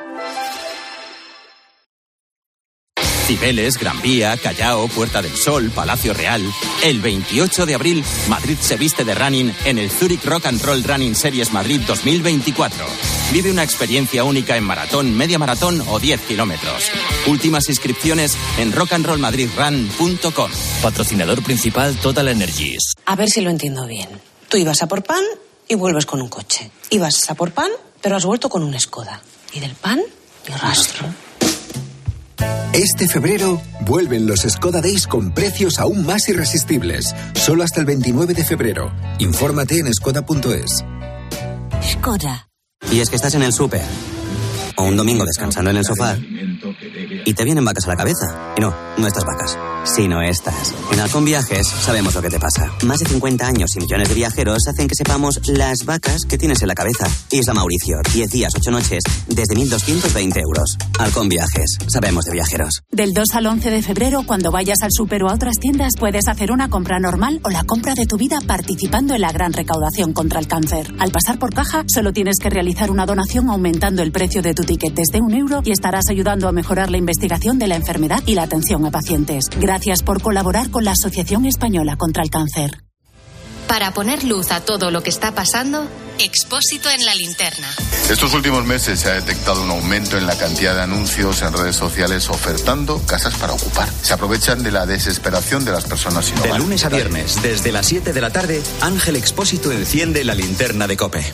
Cibeles, Gran Vía, Callao, Puerta del Sol, Palacio Real. El 28 de abril, Madrid se viste de running en el Zurich Rock and Roll Running Series Madrid 2024. Vive una experiencia única en maratón, media maratón o 10 kilómetros. Últimas inscripciones en rockandrollmadridrun.com. Patrocinador principal Total Energies. A ver si lo entiendo bien. Tú ibas a por pan y vuelves con un coche. Ibas a por pan, pero has vuelto con una Skoda. Y del pan, ni rastro. Este febrero vuelven los Skoda Days con precios aún más irresistibles. Solo hasta el 29 de febrero. Infórmate en skoda.es. Skoda. Y es que estás en el súper. O un domingo descansando en el sofá. Y te vienen vacas a la cabeza. Y no, no estas vacas, sino estas. En Halcón Viajes sabemos lo que te pasa. Más de 50 años y millones de viajeros hacen que sepamos las vacas que tienes en la cabeza. Isla Mauricio, 10 días, 8 noches, desde 1.220 euros. Halcón Viajes, sabemos de viajeros. Del 2 al 11 de febrero, cuando vayas al súper o a otras tiendas, puedes hacer una compra normal o la compra de tu vida participando en la gran recaudación contra el cáncer. Al pasar por caja, solo tienes que realizar una donación aumentando el precio de tu ticket desde un euro y estarás ayudando a mejorar la investigación de la enfermedad y la atención a pacientes. Gracias por colaborar con la Asociación Española contra el Cáncer. Para poner luz a todo lo que está pasando, Expósito en la linterna. Estos últimos meses se ha detectado un aumento en la cantidad de anuncios en redes sociales ofertando casas para ocupar. Se aprovechan de la desesperación de las personas sin De lunes a viernes, desde las 7 de la tarde, Ángel Expósito enciende la linterna de Cope.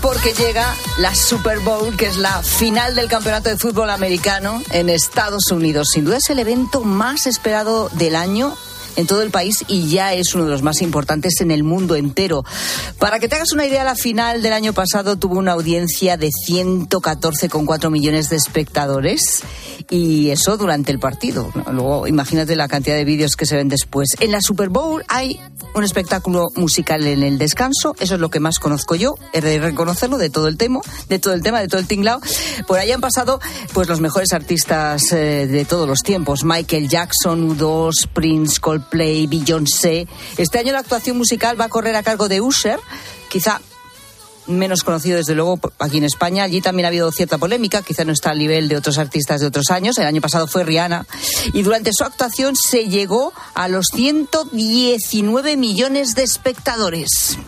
Porque llega la Super Bowl, que es la final del campeonato de fútbol americano en Estados Unidos. Sin duda es el evento más esperado del año en todo el país y ya es uno de los más importantes en el mundo entero. Para que te hagas una idea, la final del año pasado tuvo una audiencia de 114,4 millones de espectadores y eso durante el partido. Luego imagínate la cantidad de vídeos que se ven después. En la Super Bowl hay un espectáculo musical en el descanso, eso es lo que más conozco yo, he de reconocerlo de todo el tema, de todo el tema, de todo el tinglao. Por ahí han pasado pues los mejores artistas eh, de todos los tiempos, Michael Jackson, U2, Prince, Coldplay, Beyoncé. Este año la actuación musical va a correr a cargo de Usher, quizá menos conocido desde luego aquí en España. Allí también ha habido cierta polémica, quizá no está al nivel de otros artistas de otros años. El año pasado fue Rihanna y durante su actuación se llegó a los 119 millones de espectadores.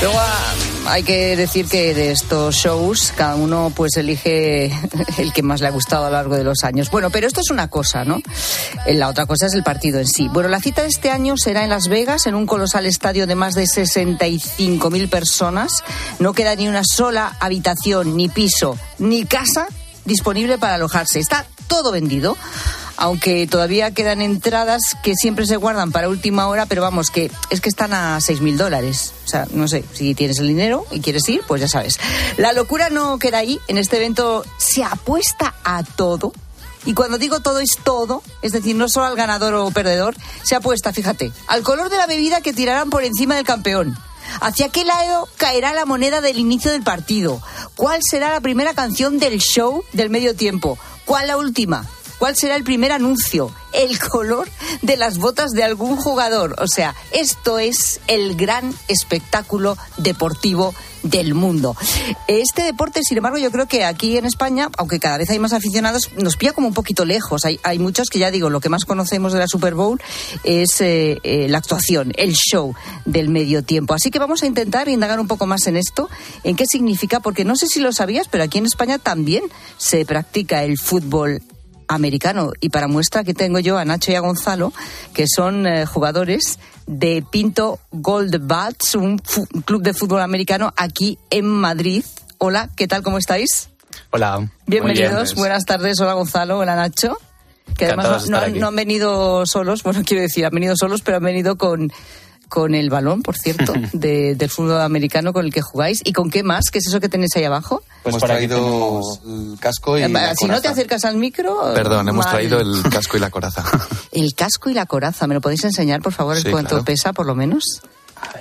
Luego ah, hay que decir que de estos shows cada uno pues elige <laughs> el que más le ha gustado a lo largo de los años. Bueno, pero esto es una cosa, ¿no? Eh, La otra cosa es el partido en sí. Bueno, la cita de este año será en Las Vegas, en un colosal estadio de más de 65.000 personas. No queda ni una sola habitación, ni piso, ni casa disponible para alojarse. Está todo vendido aunque todavía quedan entradas que siempre se guardan para última hora, pero vamos, que es que están a seis mil dólares. O sea, no sé, si tienes el dinero y quieres ir, pues ya sabes. La locura no queda ahí. En este evento se apuesta a todo. Y cuando digo todo es todo, es decir, no solo al ganador o perdedor, se apuesta, fíjate, al color de la bebida que tirarán por encima del campeón. ¿Hacia qué lado caerá la moneda del inicio del partido? ¿Cuál será la primera canción del show del medio tiempo? ¿Cuál la última? ¿Cuál será el primer anuncio? El color de las botas de algún jugador. O sea, esto es el gran espectáculo deportivo del mundo. Este deporte, sin embargo, yo creo que aquí en España, aunque cada vez hay más aficionados, nos pilla como un poquito lejos. Hay, muchos que ya digo, lo que más conocemos de la Super Bowl es eh, eh, la actuación, el show del medio tiempo. Así que vamos a intentar indagar un poco más en esto, en qué significa, porque no sé si lo sabías, pero aquí en España también se practica el fútbol americano. Y para muestra que tengo yo a Nacho y a Gonzalo, que son eh, jugadores de Pinto Gold Bats, un, club de fútbol americano aquí en Madrid. Hola, ¿qué tal? ¿Cómo estáis? Hola. Bienvenidos, bien. buenas tardes. Hola Gonzalo, hola Nacho. Que además no, aquí. no han venido solos, <laughs> bueno, quiero decir, han venido solos, pero han venido con, con el balón, por cierto, <laughs> de- del fútbol americano con el que jugáis. ¿Y con qué más? ¿Qué es eso que tenéis ahí abajo? Pues hemos traído el casco y Eh, la si no te coraza. acercas al micro. Perdón, hemos mal. traído el <laughs> casco y la coraza. El casco y la coraza. ¿Me lo podéis enseñar, por favor? Sí, ¿Cuánto claro. pesa, por lo menos?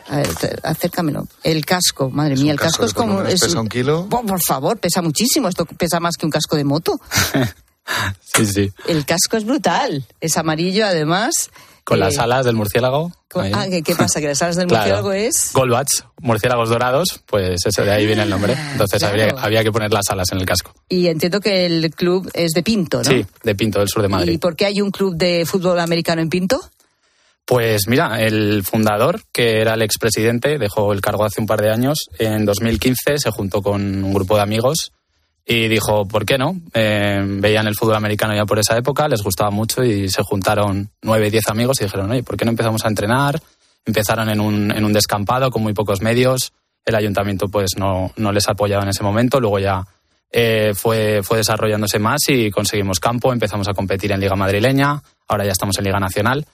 A ver, acércamelo. El casco, madre mía, el casco casco es como... es- pesa un kilo. Oh, por favor, pesa muchísimo. Esto pesa más que un casco de moto. <laughs> Sí, sí. El casco es brutal. Es amarillo, además. Con Eh, las alas del murciélago. con- ah, ¿qué, qué pasa? Que las alas del <laughs> Claro. murciélago es... Goldbats, murciélagos dorados, pues eso de ahí viene el nombre. Entonces claro. habría, había que poner las alas en el casco. Y entiendo que el club es de Pinto, ¿no? Sí, de Pinto, del sur de Madrid. ¿Y por qué hay un club de fútbol americano en Pinto? Pues mira, el fundador, que era el expresidente, dejó el cargo hace un par de años. En 2015 se juntó con un grupo de amigos y dijo, ¿por qué no? Eh, veían el fútbol americano ya por esa época, les gustaba mucho y se juntaron nueve, diez amigos y dijeron, oye, ¿por qué no empezamos a entrenar? Empezaron en un, en un descampado con muy pocos medios. El ayuntamiento pues no, no les apoyaba en ese momento. Luego ya eh, fue, fue desarrollándose más y conseguimos campo, empezamos a competir en Liga Madrileña, ahora ya estamos en Liga Nacional.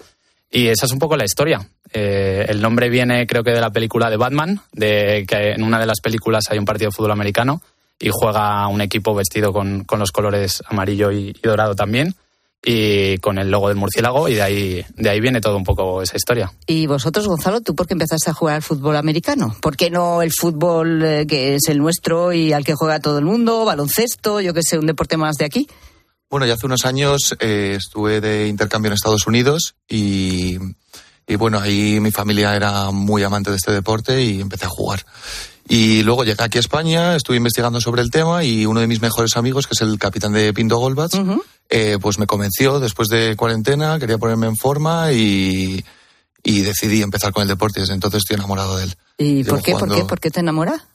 Y esa es un poco la historia. Eh, el nombre viene, creo que, de la película de Batman, de que en una de las películas hay un partido de fútbol americano y juega un equipo vestido con, con los colores amarillo y, y dorado también y con el logo del murciélago y de ahí, de ahí viene todo un poco esa historia. Y vosotros, Gonzalo, ¿tú por qué empezaste a jugar al fútbol americano? ¿Por qué no el fútbol eh, que es el nuestro y al que juega todo el mundo, baloncesto, yo que sé, un deporte más de aquí? Bueno, ya hace unos años eh, estuve de intercambio en Estados Unidos y, y bueno, ahí mi familia era muy amante de este deporte y empecé a jugar. Y luego llegué aquí a España, estuve investigando sobre el tema y uno de mis mejores amigos, que es el capitán de Pinto Golbats, eh, pues me convenció después de cuarentena, quería ponerme en forma y, y decidí empezar con el deporte desde entonces estoy enamorado de él. ¿Y Llevo por qué, por qué, por qué te enamora?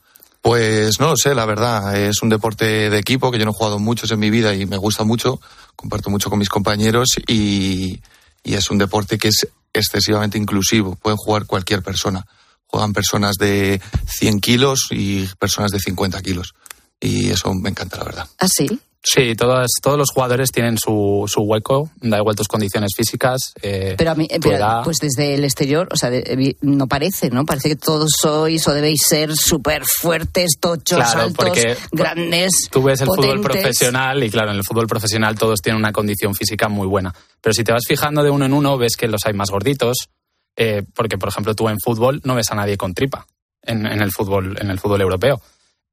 Pues no lo sé, la verdad. Es un deporte de equipo que yo no he jugado muchos en mi vida y me gusta mucho. Comparto mucho con mis compañeros y, y es un deporte que es excesivamente inclusivo. Pueden jugar cualquier persona. Juegan personas de 100 kilos y personas de 50 kilos. Y eso me encanta, la verdad. ¿Ah, sí? Sí, todas, todos los jugadores tienen su, su hueco, da igual tus condiciones físicas. eh, Pero a mí, tu pero, edad. pues desde el exterior, o sea, de- no parece, ¿no? Parece que todos sois o debéis ser súper fuertes, tochos, Claro, altos, porque grandes, Tú ves el fútbol profesional y claro, en el fútbol profesional todos tienen una condición física muy buena. Pero si te vas fijando de uno en uno, ves que los hay más gorditos, eh, porque por ejemplo tú en fútbol no ves a nadie con tripa en, el fútbol en el fútbol europeo.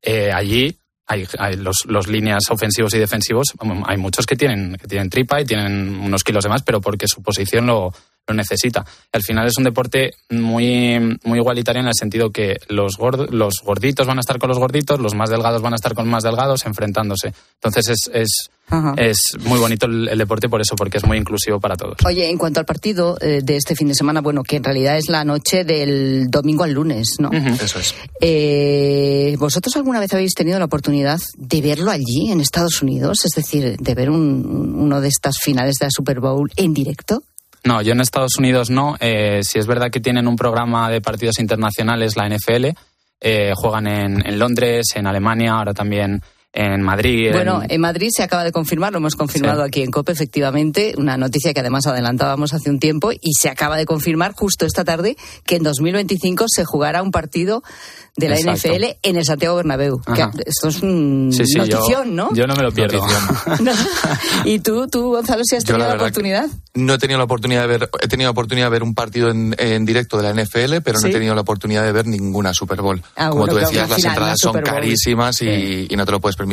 Eh, allí hay, hay los, los líneas ofensivos y defensivos, um, hay muchos que tienen que tienen tripa y tienen unos kilos de más, pero porque su posición lo, lo necesita. Al final es un deporte muy, muy igualitario en el sentido que los, gord- los gorditos van a estar con los gorditos, los más delgados van a estar con los más delgados, enfrentándose. Entonces es, es, Ajá. es muy bonito el, el deporte por eso, porque es muy inclusivo para todos. Oye, en cuanto al partido eh, de este fin de semana, bueno, que en realidad es la noche del domingo al lunes, ¿no? Eso es. Eh, ¿Vosotros alguna vez habéis tenido la oportunidad de verlo allí, en Estados Unidos? Es decir, de ver un- uno de estas finales de la Super Bowl en directo. No, yo en Estados Unidos no. Eh, si es verdad que tienen un programa de partidos internacionales, la NFL, eh, juegan en, en Londres, en Alemania, ahora también en Madrid. en- Bueno, en Madrid se acaba de confirmar, lo hemos confirmado Sí. aquí en COPE, efectivamente, una noticia que además adelantábamos hace un tiempo y se acaba de confirmar justo esta tarde que en 2025 se jugará un partido de la Exacto. NFL en el Santiago Bernabéu. Que esto es un Sí, sí, yo- notición, ¿no? Yo no me lo pierdo. <laughs> No. ¿Y tú, tú, Gonzalo, si has Yo, tenido la oportunidad? No he tenido la oportunidad de ver, he tenido la oportunidad de ver un partido en, en directo de la NFL, pero no he tenido la oportunidad de ver ninguna Super Bowl. Ah, Como bueno, tú decías, las entradas son carísimas y, y no te lo puedes permitir.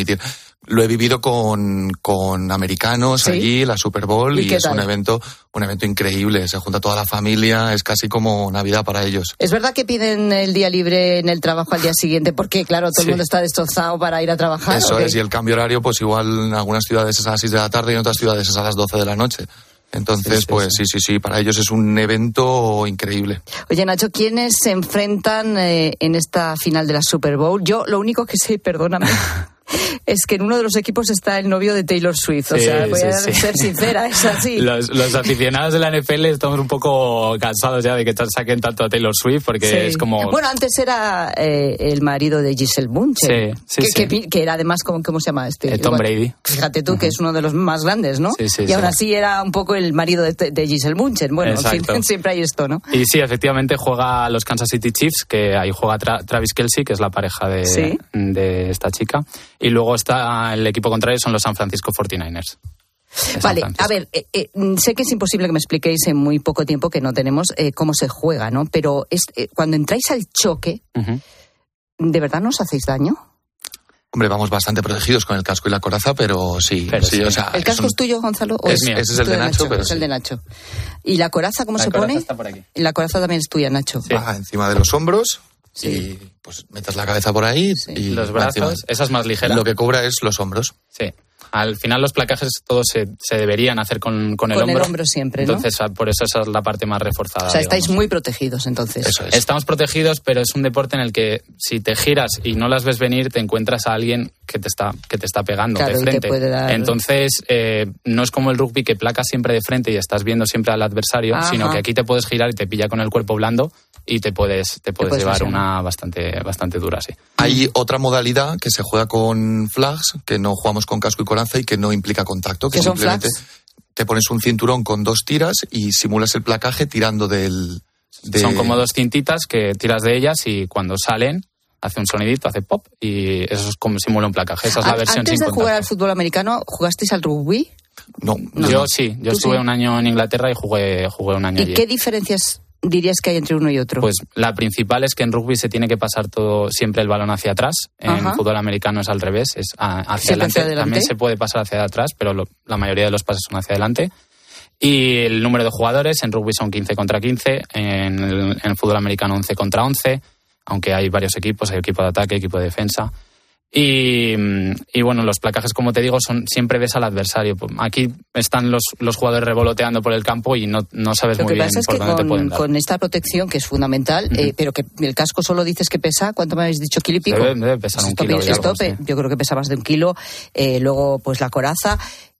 Lo he vivido con, con americanos ¿Sí? allí, la Super Bowl, ¿Y y, es tal? un evento, un evento increíble. Se junta toda la familia, es casi como Navidad para ellos. Es verdad que piden el día libre en el trabajo al día siguiente porque, claro, todo el Sí. mundo está destrozado para ir a trabajar. Eso es, y el cambio horario, pues igual en algunas ciudades es a las 6 de la tarde y en otras ciudades es a las 12 de la noche. Entonces, pues sí, sí, sí, para ellos es un evento increíble. Oye, Nacho, ¿quiénes se enfrentan eh, en esta final de la Super Bowl? Yo lo único que sé, perdóname, <laughs> es que en uno de los equipos está el novio de Taylor Swift. O Sí, sea, voy sí, a sí. ser sincera, es así. <laughs> Los, los aficionados de la NFL estamos un poco cansados ya de que saquen tanto a Taylor Swift porque es como... Bueno, antes era eh, el marido de Giselle Bunchen. Sí, sí, que, que que era además, ¿cómo, cómo se llama este? Eh, Tom Bueno, Brady. Fíjate tú que es uno de los más grandes, ¿no? Sí, sí, y sí. aún así era un poco el marido de, de Giselle Bunchen. Bueno, <laughs> siempre hay esto, ¿no? Y sí, efectivamente juega los Kansas City Chiefs, que ahí juega Tra- Travis Kelsey, que es la pareja de, de esta chica. Y luego está el equipo contrario, son los San Francisco 49ers. Vale, a ver, eh, eh, sé que es imposible que me expliquéis en muy poco tiempo que no tenemos eh, cómo se juega, ¿no? Pero es, eh, cuando entráis al choque, ¿de verdad no os hacéis daño? Hombre, vamos bastante protegidos con el casco y la coraza, pero sí, Pero sí, sí. o sea, ¿El casco un- es tuyo, Gonzalo? o Es mío. Ese es el de Nacho, pero Es sí. el de Nacho. ¿Y la coraza cómo La se coraza pone? está por aquí. La coraza también es tuya, Nacho. va encima de los hombros y pues metes la cabeza por ahí y Los encima. brazos, esa es más ligera. Lo que cubra es los hombros. Sí. Al final los placajes todos se, se deberían hacer con, con el Con el hombro. hombro siempre, ¿no? Entonces, por eso esa es la parte más reforzada. O sea, estáis digamos. muy protegidos entonces. Estamos protegidos, pero es un deporte en el que si te giras y no las ves venir, te encuentras a alguien que te está, que te está pegando Claro, de y te frente. puede dar- Entonces, eh, no es como el rugby que placas siempre de frente y estás viendo siempre al adversario, Ajá. sino que aquí te puedes girar y te pilla con el cuerpo blando y te puedes, te puedes puedes llevar una bastante, bastante dura, sí. Hay otra modalidad que se juega con flags, que no jugamos con casco y y que no implica contacto. Que ¿Qué son simplemente flags? te pones un cinturón con dos tiras y simulas el placaje tirando del. de- Son como dos cintitas que tiras de ellas y cuando salen hace un sonidito, hace pop y eso es como simula un placaje. Esa es la versión Antes sin de contacto. jugar al fútbol americano, ¿jugasteis al rugby? No, Yo sí, yo ¿Tú estuve sí? un año en Inglaterra y jugué, jugué un año ¿Y allí. qué diferencias dirías que hay entre uno y otro? Pues la principal es que en rugby se tiene que pasar todo siempre el balón hacia atrás. En Ajá. fútbol americano es al revés, es hacia, adelante. hacia adelante. También se puede pasar hacia atrás, pero lo- la mayoría de los pases son hacia adelante. Y el número de jugadores en rugby son 15 contra 15, en el, en el fútbol americano 11 contra 11, aunque hay varios equipos, hay equipo de ataque, equipo de defensa. Y, y bueno, los placajes, como te digo, son siempre ves al adversario. Aquí están los, los jugadores revoloteando por el campo y no, no sabes Lo muy que bien pasa es por que dónde te pueden con, dar. con esta protección, que es fundamental, eh, pero que el casco solo dices que pesa, ¿cuánto me habéis dicho? ¿Kilo y pico? Debe, debe pesar un kilo. algo, pe- sí. Yo creo que pesa más de un kilo. eh, luego, pues la coraza.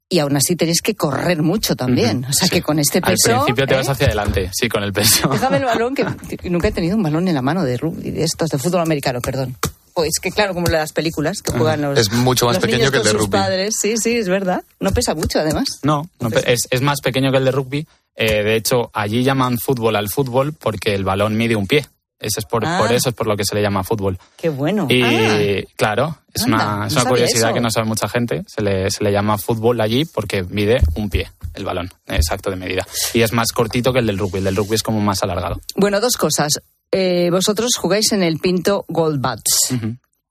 Y aún así tenéis que correr mucho también. O sea sí. que con este Al peso. principio te ¿eh? vas hacia adelante, sí, con el peso. Déjame el balón, que que <laughs> nunca he tenido un balón en la mano de rugby, de estos, de fútbol americano, perdón. Pues que claro, como las películas que juegan los. Es mucho más los pequeño niños que el de sus rugby. padres. Sí, sí, es verdad. No pesa mucho, además. No, no pe- es, es más pequeño que el de rugby. Eh, de hecho, allí llaman fútbol al fútbol porque el balón mide un pie. Eso es por, Ah. por eso es por lo que se le llama fútbol. Qué bueno. Y Ah. claro, es Anda, una, no es una sabía curiosidad eso. que no sabe mucha gente. Se le, se le llama fútbol allí porque mide un pie el balón, exacto de medida. Y es más cortito que el del rugby. El del rugby es como más alargado. Bueno, dos cosas. Eh, vosotros jugáis en el Pinto Gold Bats.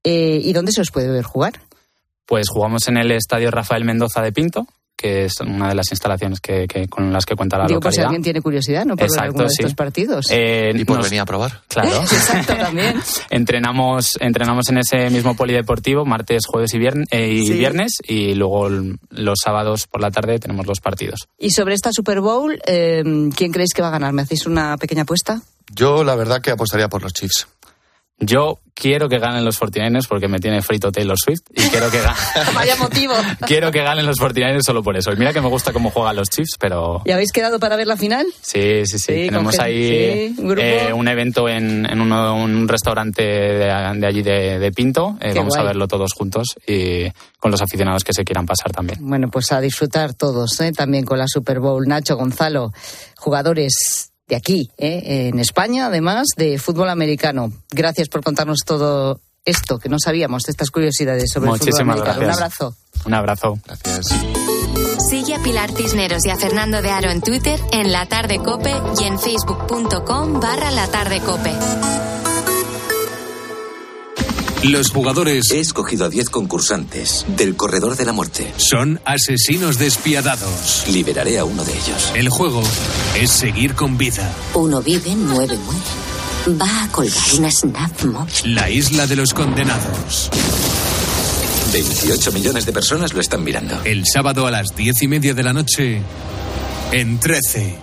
Eh, ¿Y dónde se os puede ver jugar? Pues jugamos en el estadio Rafael Mendoza de Pinto, que es una de las instalaciones que, que- con las que cuenta la Digo, por si localidad. alguien tiene curiosidad, ¿no? Por ver Exacto, de sí. estos partidos. Eh, Y por nos- venir a probar. Claro. <laughs> Exacto, también. <laughs> entrenamos, entrenamos en ese mismo polideportivo martes, jueves y viernes, y, Sí. viernes y luego los sábados por la tarde tenemos los partidos. Y sobre esta Super Bowl, eh, ¿quién creéis que va a ganar? ¿Me hacéis una pequeña apuesta? Yo la verdad que apostaría por los Chiefs. Yo quiero que ganen los 49ers porque me tiene frito Taylor Swift y quiero que, ga- <laughs> Vaya motivo. <laughs> quiero que ganen los 49ers solo por eso. Y mira que me gusta cómo juegan los Chiefs, pero ¿Y habéis quedado para ver la final? Sí, sí, sí. Sí, Tenemos ahí sí, eh, un evento en, en uno- un restaurante de, de allí de, de Pinto. Eh, vamos a verlo todos juntos y con los aficionados que se quieran pasar también. Bueno, pues a disfrutar todos, ¿eh? también con la Super Bowl. Nacho Gonzalo, jugadores de aquí, ¿eh? en España, además, de fútbol americano. Gracias por contarnos todo esto que no sabíamos, de estas curiosidades sobre el fútbol Muchísimas americano. Un gracias. abrazo. Un abrazo. Gracias. Sigue a Pilar Cisneros y a Fernando de Aro en Twitter, en La Tarde Cope y en facebook.com barra La Tarde Cope. Los jugadores He escogido a 10 concursantes del Corredor de la Muerte. son asesinos despiadados. Liberaré a uno de ellos. El juego es seguir con vida. Uno vive, nueve mueren. Va a colgar una snap móvil. La isla de los condenados. 28 millones de personas lo están mirando. El sábado a las diez y media de la noche en 13.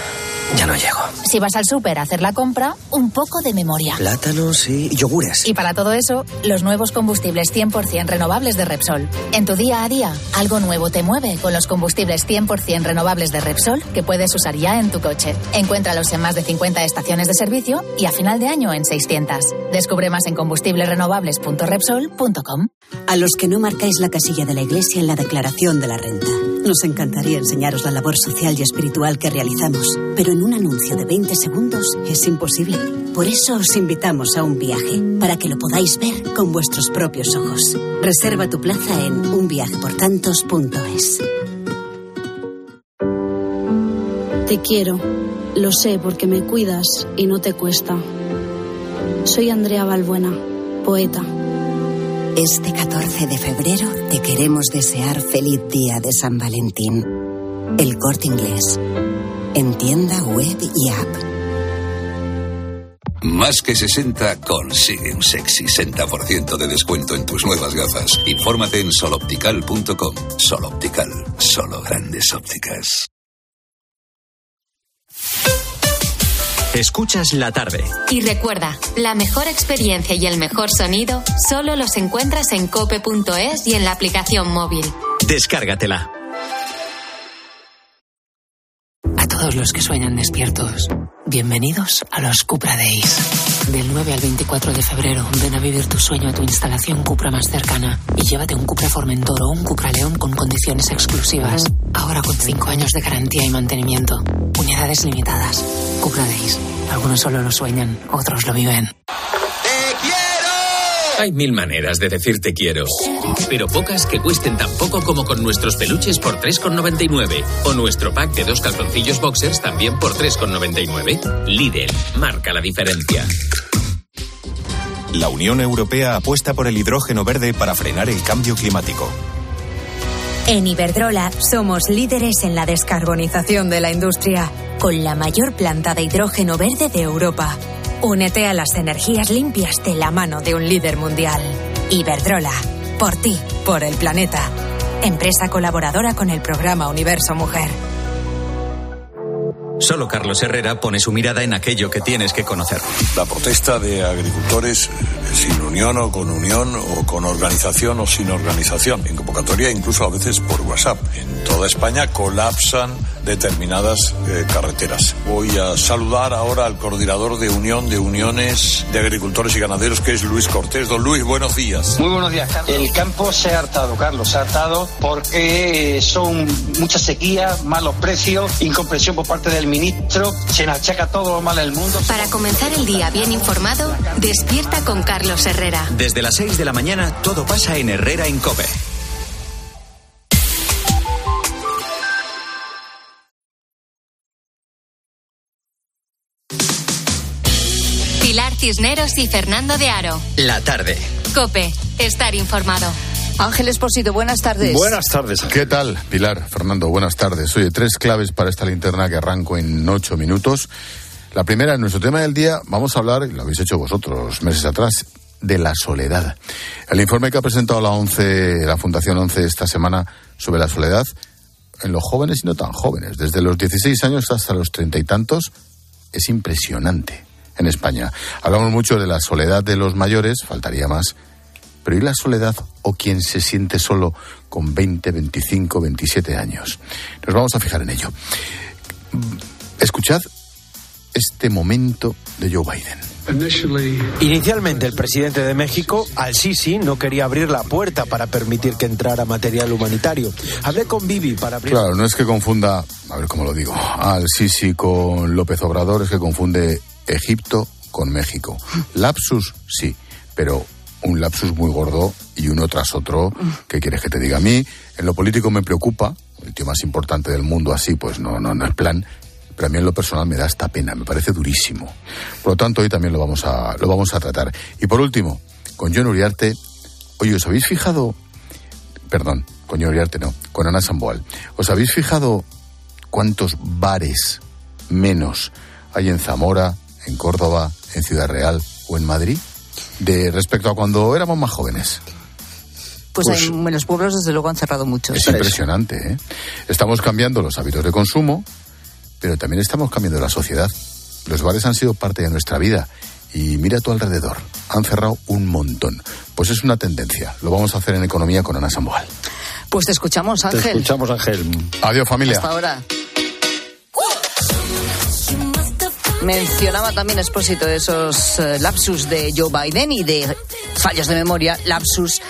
Ya no llego. Si vas al súper a hacer la compra, un poco de memoria. Plátanos y yogures. Y para todo eso, los nuevos combustibles 100% renovables de Repsol. En tu día a día, algo nuevo te mueve con los combustibles 100% renovables de Repsol que puedes usar ya en tu coche. Encuéntralos en más de 50 estaciones de servicio y a final de año en 600. Descubre más en combustiblesrenovables.repsol.com. A los que no marcáis la casilla de la iglesia en la declaración de la renta. Nos encantaría enseñaros la labor social y espiritual que realizamos, pero en un anuncio de 20 segundos es imposible. Por eso os invitamos a un viaje, para que lo podáis ver con vuestros propios ojos. Reserva tu plaza en unviajeportantos.es. Te quiero, lo sé porque me cuidas y no te cuesta. Soy Andrea Balbuena, poeta. Este 14 de febrero te queremos desear feliz día de San Valentín. El corte inglés. En tienda web y app. Más que 60 consigue un sexy 60% de descuento en tus nuevas gafas. Infórmate en soloptical.com. Soloptical, solo grandes ópticas. Escuchas la tarde. Y recuerda, la mejor experiencia y el mejor sonido solo los encuentras en cope.es y en la aplicación móvil. Descárgatela. Los que sueñan despiertos, bienvenidos a los Cupra Days. Del 9 al 24 de febrero, ven a vivir tu sueño a tu instalación Cupra más cercana y llévate un Cupra Formentor o un Cupra León con condiciones exclusivas. Ahora con 5 años de garantía y mantenimiento. Unidades limitadas. Cupra Days. Algunos solo lo sueñan, otros lo viven. Hay mil maneras de decir te quiero, pero pocas que cuesten tan poco como con nuestros peluches por 3,99 o nuestro pack de dos calzoncillos boxers también por 3,99. Lidl, marca la diferencia. La Unión Europea apuesta por el hidrógeno verde para frenar el cambio climático. En Iberdrola somos líderes en la descarbonización de la industria, con la mayor planta de hidrógeno verde de Europa. Únete a las energías limpias de la mano de un líder mundial. Iberdrola, por ti, por el planeta. Empresa colaboradora con el programa Universo Mujer. Solo Carlos Herrera pone su mirada en aquello que tienes que conocer. La protesta de agricultores eh, sin unión o con unión o con organización o sin organización. En convocatoria incluso a veces por WhatsApp. En toda España colapsan determinadas eh, carreteras. Voy a saludar ahora al coordinador de Unión de Uniones de Agricultores y Ganaderos que es Luis Cortés. Don Luis, buenos días. Muy buenos días, Carlos. El campo se ha hartado, Carlos, se ha hartado porque son mucha sequía, malos precios, incomprensión por parte del ministro, se nos achaca todo lo mal del mundo. Para comenzar el día bien informado, despierta con Carlos Herrera. Desde las 6 de la mañana todo pasa en Herrera en Cope. Cisneros y Fernando de Aro. La tarde. Cope, estar informado. Ángel Esposito, buenas tardes. Buenas tardes. ¿Qué tal, Pilar? Fernando, buenas tardes. Oye, tres claves para esta linterna que arranco en ocho minutos. La primera, en nuestro tema del día, vamos a hablar, y lo habéis hecho vosotros meses atrás, de la soledad. El informe que ha presentado la, 11, la Fundación 11 esta semana sobre la soledad en los jóvenes y no tan jóvenes, desde los 16 años hasta los treinta y tantos, es impresionante en España. Hablamos mucho de la soledad de los mayores, faltaría más, pero ¿y la soledad o quien se siente solo con 20, 25, 27 años? Nos vamos a fijar en ello. Escuchad este momento de Joe Biden. Inicialmente el presidente de México, Al-Sisi, no quería abrir la puerta para permitir que entrara material humanitario. Hablé con Bibi para abrir... Claro, no es que confunda, a ver cómo lo digo, Al-Sisi con López Obrador, es que confunde Egipto con México. Lapsus, sí, pero un lapsus muy gordo y uno tras otro. ¿Qué quieres que te diga? A mí, en lo político me preocupa, el tío más importante del mundo así, pues no, no, no es plan. Pero a mí en lo personal me da esta pena, me parece durísimo. Por lo tanto, hoy también lo vamos a, lo vamos a tratar. Y por último, con John Uriarte, oye, ¿os habéis fijado? Perdón, con John Uriarte no, con Ana Samboal. ¿Os habéis fijado cuántos bares menos hay en Zamora, en Córdoba, en Ciudad Real o en Madrid? de respecto a cuando éramos más jóvenes. Pues, pues hay, en los pueblos desde luego han cerrado mucho. Es impresionante. ¿eh? Estamos cambiando los hábitos de consumo, pero también estamos cambiando la sociedad. Los bares han sido parte de nuestra vida y mira a tu alrededor. Han cerrado un montón. Pues es una tendencia. Lo vamos a hacer en economía con Ana Samboal. Pues te escuchamos, Ángel. Te escuchamos, Ángel. Adiós, familia. Hasta ahora. Mencionaba también Expósito de esos eh, lapsus de Joe Biden y de fallos de memoria, lapsus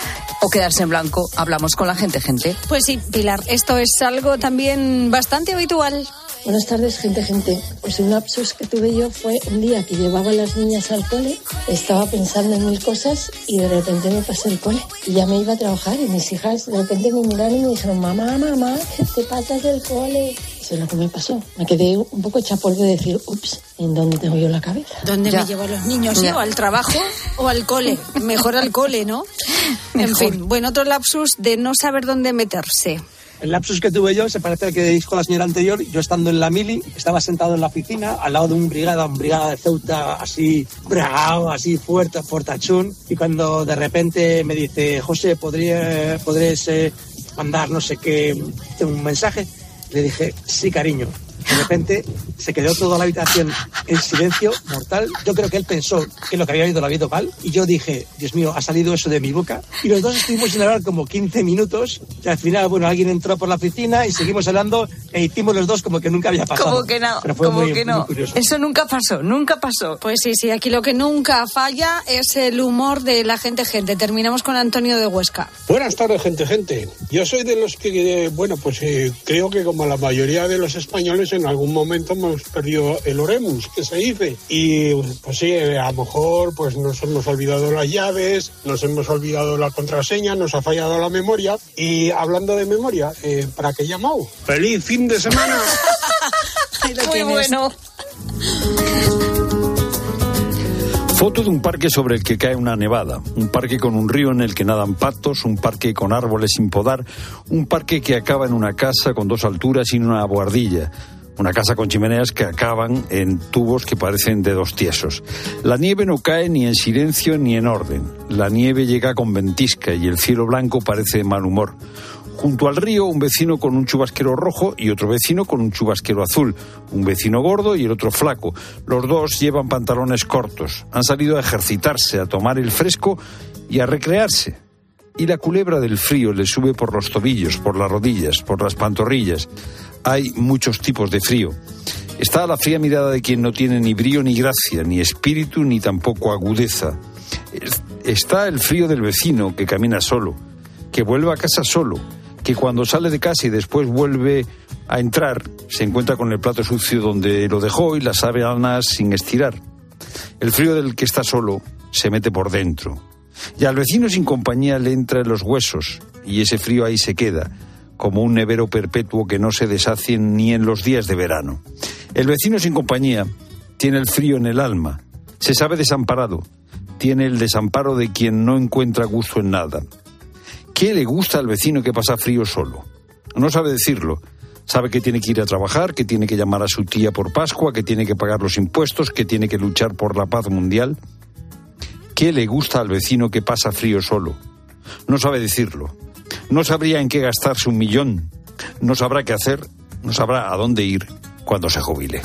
o quedarse en blanco. Hablamos con la gente, gente. Pues sí, Pilar, esto es algo también bastante habitual Buenas tardes, gente, gente. Pues un lapsus que tuve yo fue un día que llevaba a las niñas al cole, estaba pensando en mil cosas y de repente me pasé el cole y ya me iba a trabajar y mis hijas de repente me miraron y me dijeron, mamá, mamá, te pasas del cole. Eso es lo que me pasó. Me quedé un poco hecha polvo de decir, ups, ¿en dónde tengo yo la cabeza? ¿Dónde me llevo a los niños? ¿Yo al trabajo o al cole? Mejor al cole, ¿no? En fin, bueno, otro lapsus de no saber dónde meterse. El lapsus que tuve yo se parece al que dijo la señora anterior. Yo estando en la mili, estaba sentado en la oficina al lado de un brigada, un brigada de Ceuta así bragado, así fuerte, fortachún. Y cuando de repente me dice, José, ¿podría, ¿podrías eh, mandar no sé qué, un mensaje? Le dije, sí, cariño. De repente se quedó toda la habitación en silencio mortal. Yo creo que él pensó que lo que había oído lo había ido mal. Y yo dije, Dios mío, ha salido eso de mi boca. Y los dos estuvimos sin hablar como 15 minutos. Y al final, bueno, alguien entró por la oficina y seguimos hablando e hicimos los dos como que nunca había pasado. Como que no, Pero fue como muy- que muy no. curioso. Eso nunca pasó, nunca pasó. Pues sí, sí, aquí lo que nunca falla es el humor de la gente, gente. Terminamos con Antonio de Huesca. Buenas tardes, gente, gente. Yo soy de los que, eh, bueno, pues eh, creo que como la mayoría de los españoles en algún momento hemos perdido el oremus, que se dice. Y pues sí, eh, a lo mejor pues nos hemos olvidado las llaves, nos hemos olvidado la contraseña, nos ha fallado la memoria. Y hablando de memoria, eh, ¿para qué he llamado? ¡Feliz fin de semana! <laughs> Muy bueno. Foto de un parque sobre el que cae una nevada, un parque con un río en el que nadan patos, un parque con árboles sin podar, un parque que acaba en una casa con dos alturas y una boardilla, una casa con chimeneas que acaban en tubos que parecen de dos tiesos. La nieve no cae ni en silencio ni en orden. La nieve llega con ventisca y el cielo blanco parece de mal humor. Junto al río, un vecino con un chubasquero rojo y otro vecino con un chubasquero azul. Un vecino gordo y el otro flaco. Los dos llevan pantalones cortos. Han salido a ejercitarse, a tomar el fresco y a recrearse. Y la culebra del frío le sube por los tobillos, por las rodillas, por las pantorrillas. Hay muchos tipos de frío. Está la fría mirada de quien no tiene ni brío ni gracia, ni espíritu ni tampoco agudeza. Es- Está el frío del vecino que camina solo, que vuelve a casa solo, que cuando sale de casa y después vuelve a entrar se encuentra con el plato sucio donde lo dejó y las sábanas sin estirar. El frío del que está solo se mete por dentro. Y al vecino sin compañía le entra en los huesos y ese frío ahí se queda, como un nevero perpetuo que no se deshace ni en los días de verano. El vecino sin compañía tiene el frío en el alma, se sabe desamparado, tiene el desamparo de quien no encuentra gusto en nada. ¿Qué le gusta al vecino que pasa frío solo? No sabe decirlo. Sabe que tiene que ir a trabajar, que tiene que llamar a su tía por Pascua, que tiene que pagar los impuestos, que tiene que luchar por la paz mundial. ¿Qué le gusta al vecino que pasa frío solo? No sabe decirlo. No sabría en qué gastarse un millón. No sabrá qué hacer. No sabrá a dónde ir cuando se jubile.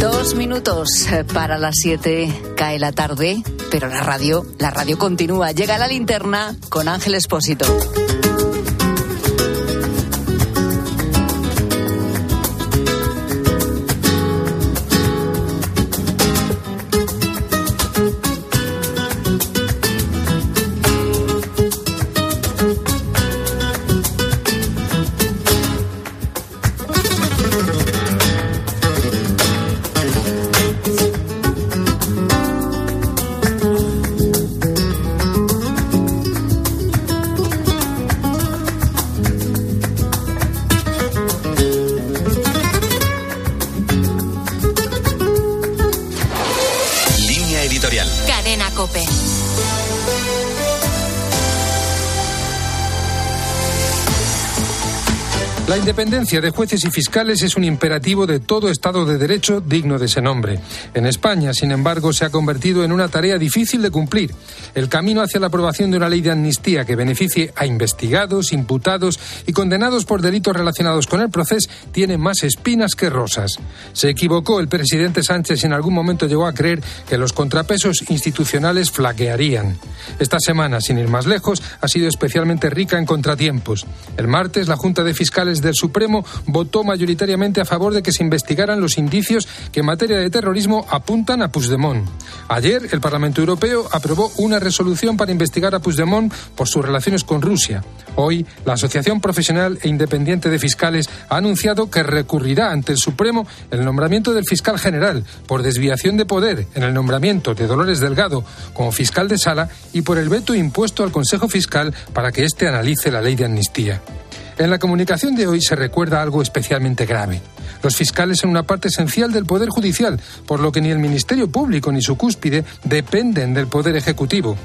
Dos minutos eh, para las siete cae la tarde, pero la radio, la radio continúa. Llega la linterna con Ángel Espósito. Independencia de jueces y fiscales es un imperativo de todo Estado de Derecho digno de ese nombre. En España, sin embargo, se ha convertido en una tarea difícil de cumplir. El camino hacia la aprobación de una ley de amnistía que beneficie a investigados, imputados y condenados por delitos relacionados con el proceso tiene más espinas que rosas. Se equivocó el presidente Sánchez y en algún momento llegó a creer que los contrapesos institucionales flaquearían. Esta semana, sin ir más lejos, ha sido especialmente rica en contratiempos. El martes, la Junta de Fiscales del Supremo votó mayoritariamente a favor de que se investigaran los indicios que en materia de terrorismo apuntan a Puigdemont. Ayer, el Parlamento Europeo aprobó una resolución para investigar a Puigdemont por sus relaciones con Rusia. Hoy, la Asociación Profesional e Independiente de Fiscales ha anunciado que recurrirá ante el Supremo el nombramiento del fiscal general por desviación de poder en el nombramiento de Dolores Delgado como fiscal de sala y por el veto impuesto al Consejo Fiscal para que éste analice la ley de amnistía. En la comunicación de hoy se recuerda algo especialmente grave. Los fiscales son una parte esencial del Poder Judicial, por lo que ni el Ministerio Público ni su cúspide dependen del Poder Ejecutivo.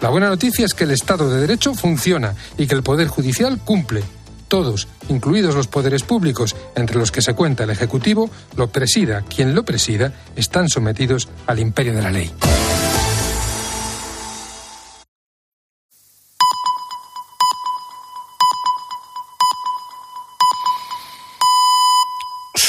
La buena noticia es que el Estado de Derecho funciona y que el Poder Judicial cumple. Todos, incluidos los poderes públicos, entre los que se cuenta el Ejecutivo, lo presida quien lo presida, están sometidos al imperio de la ley.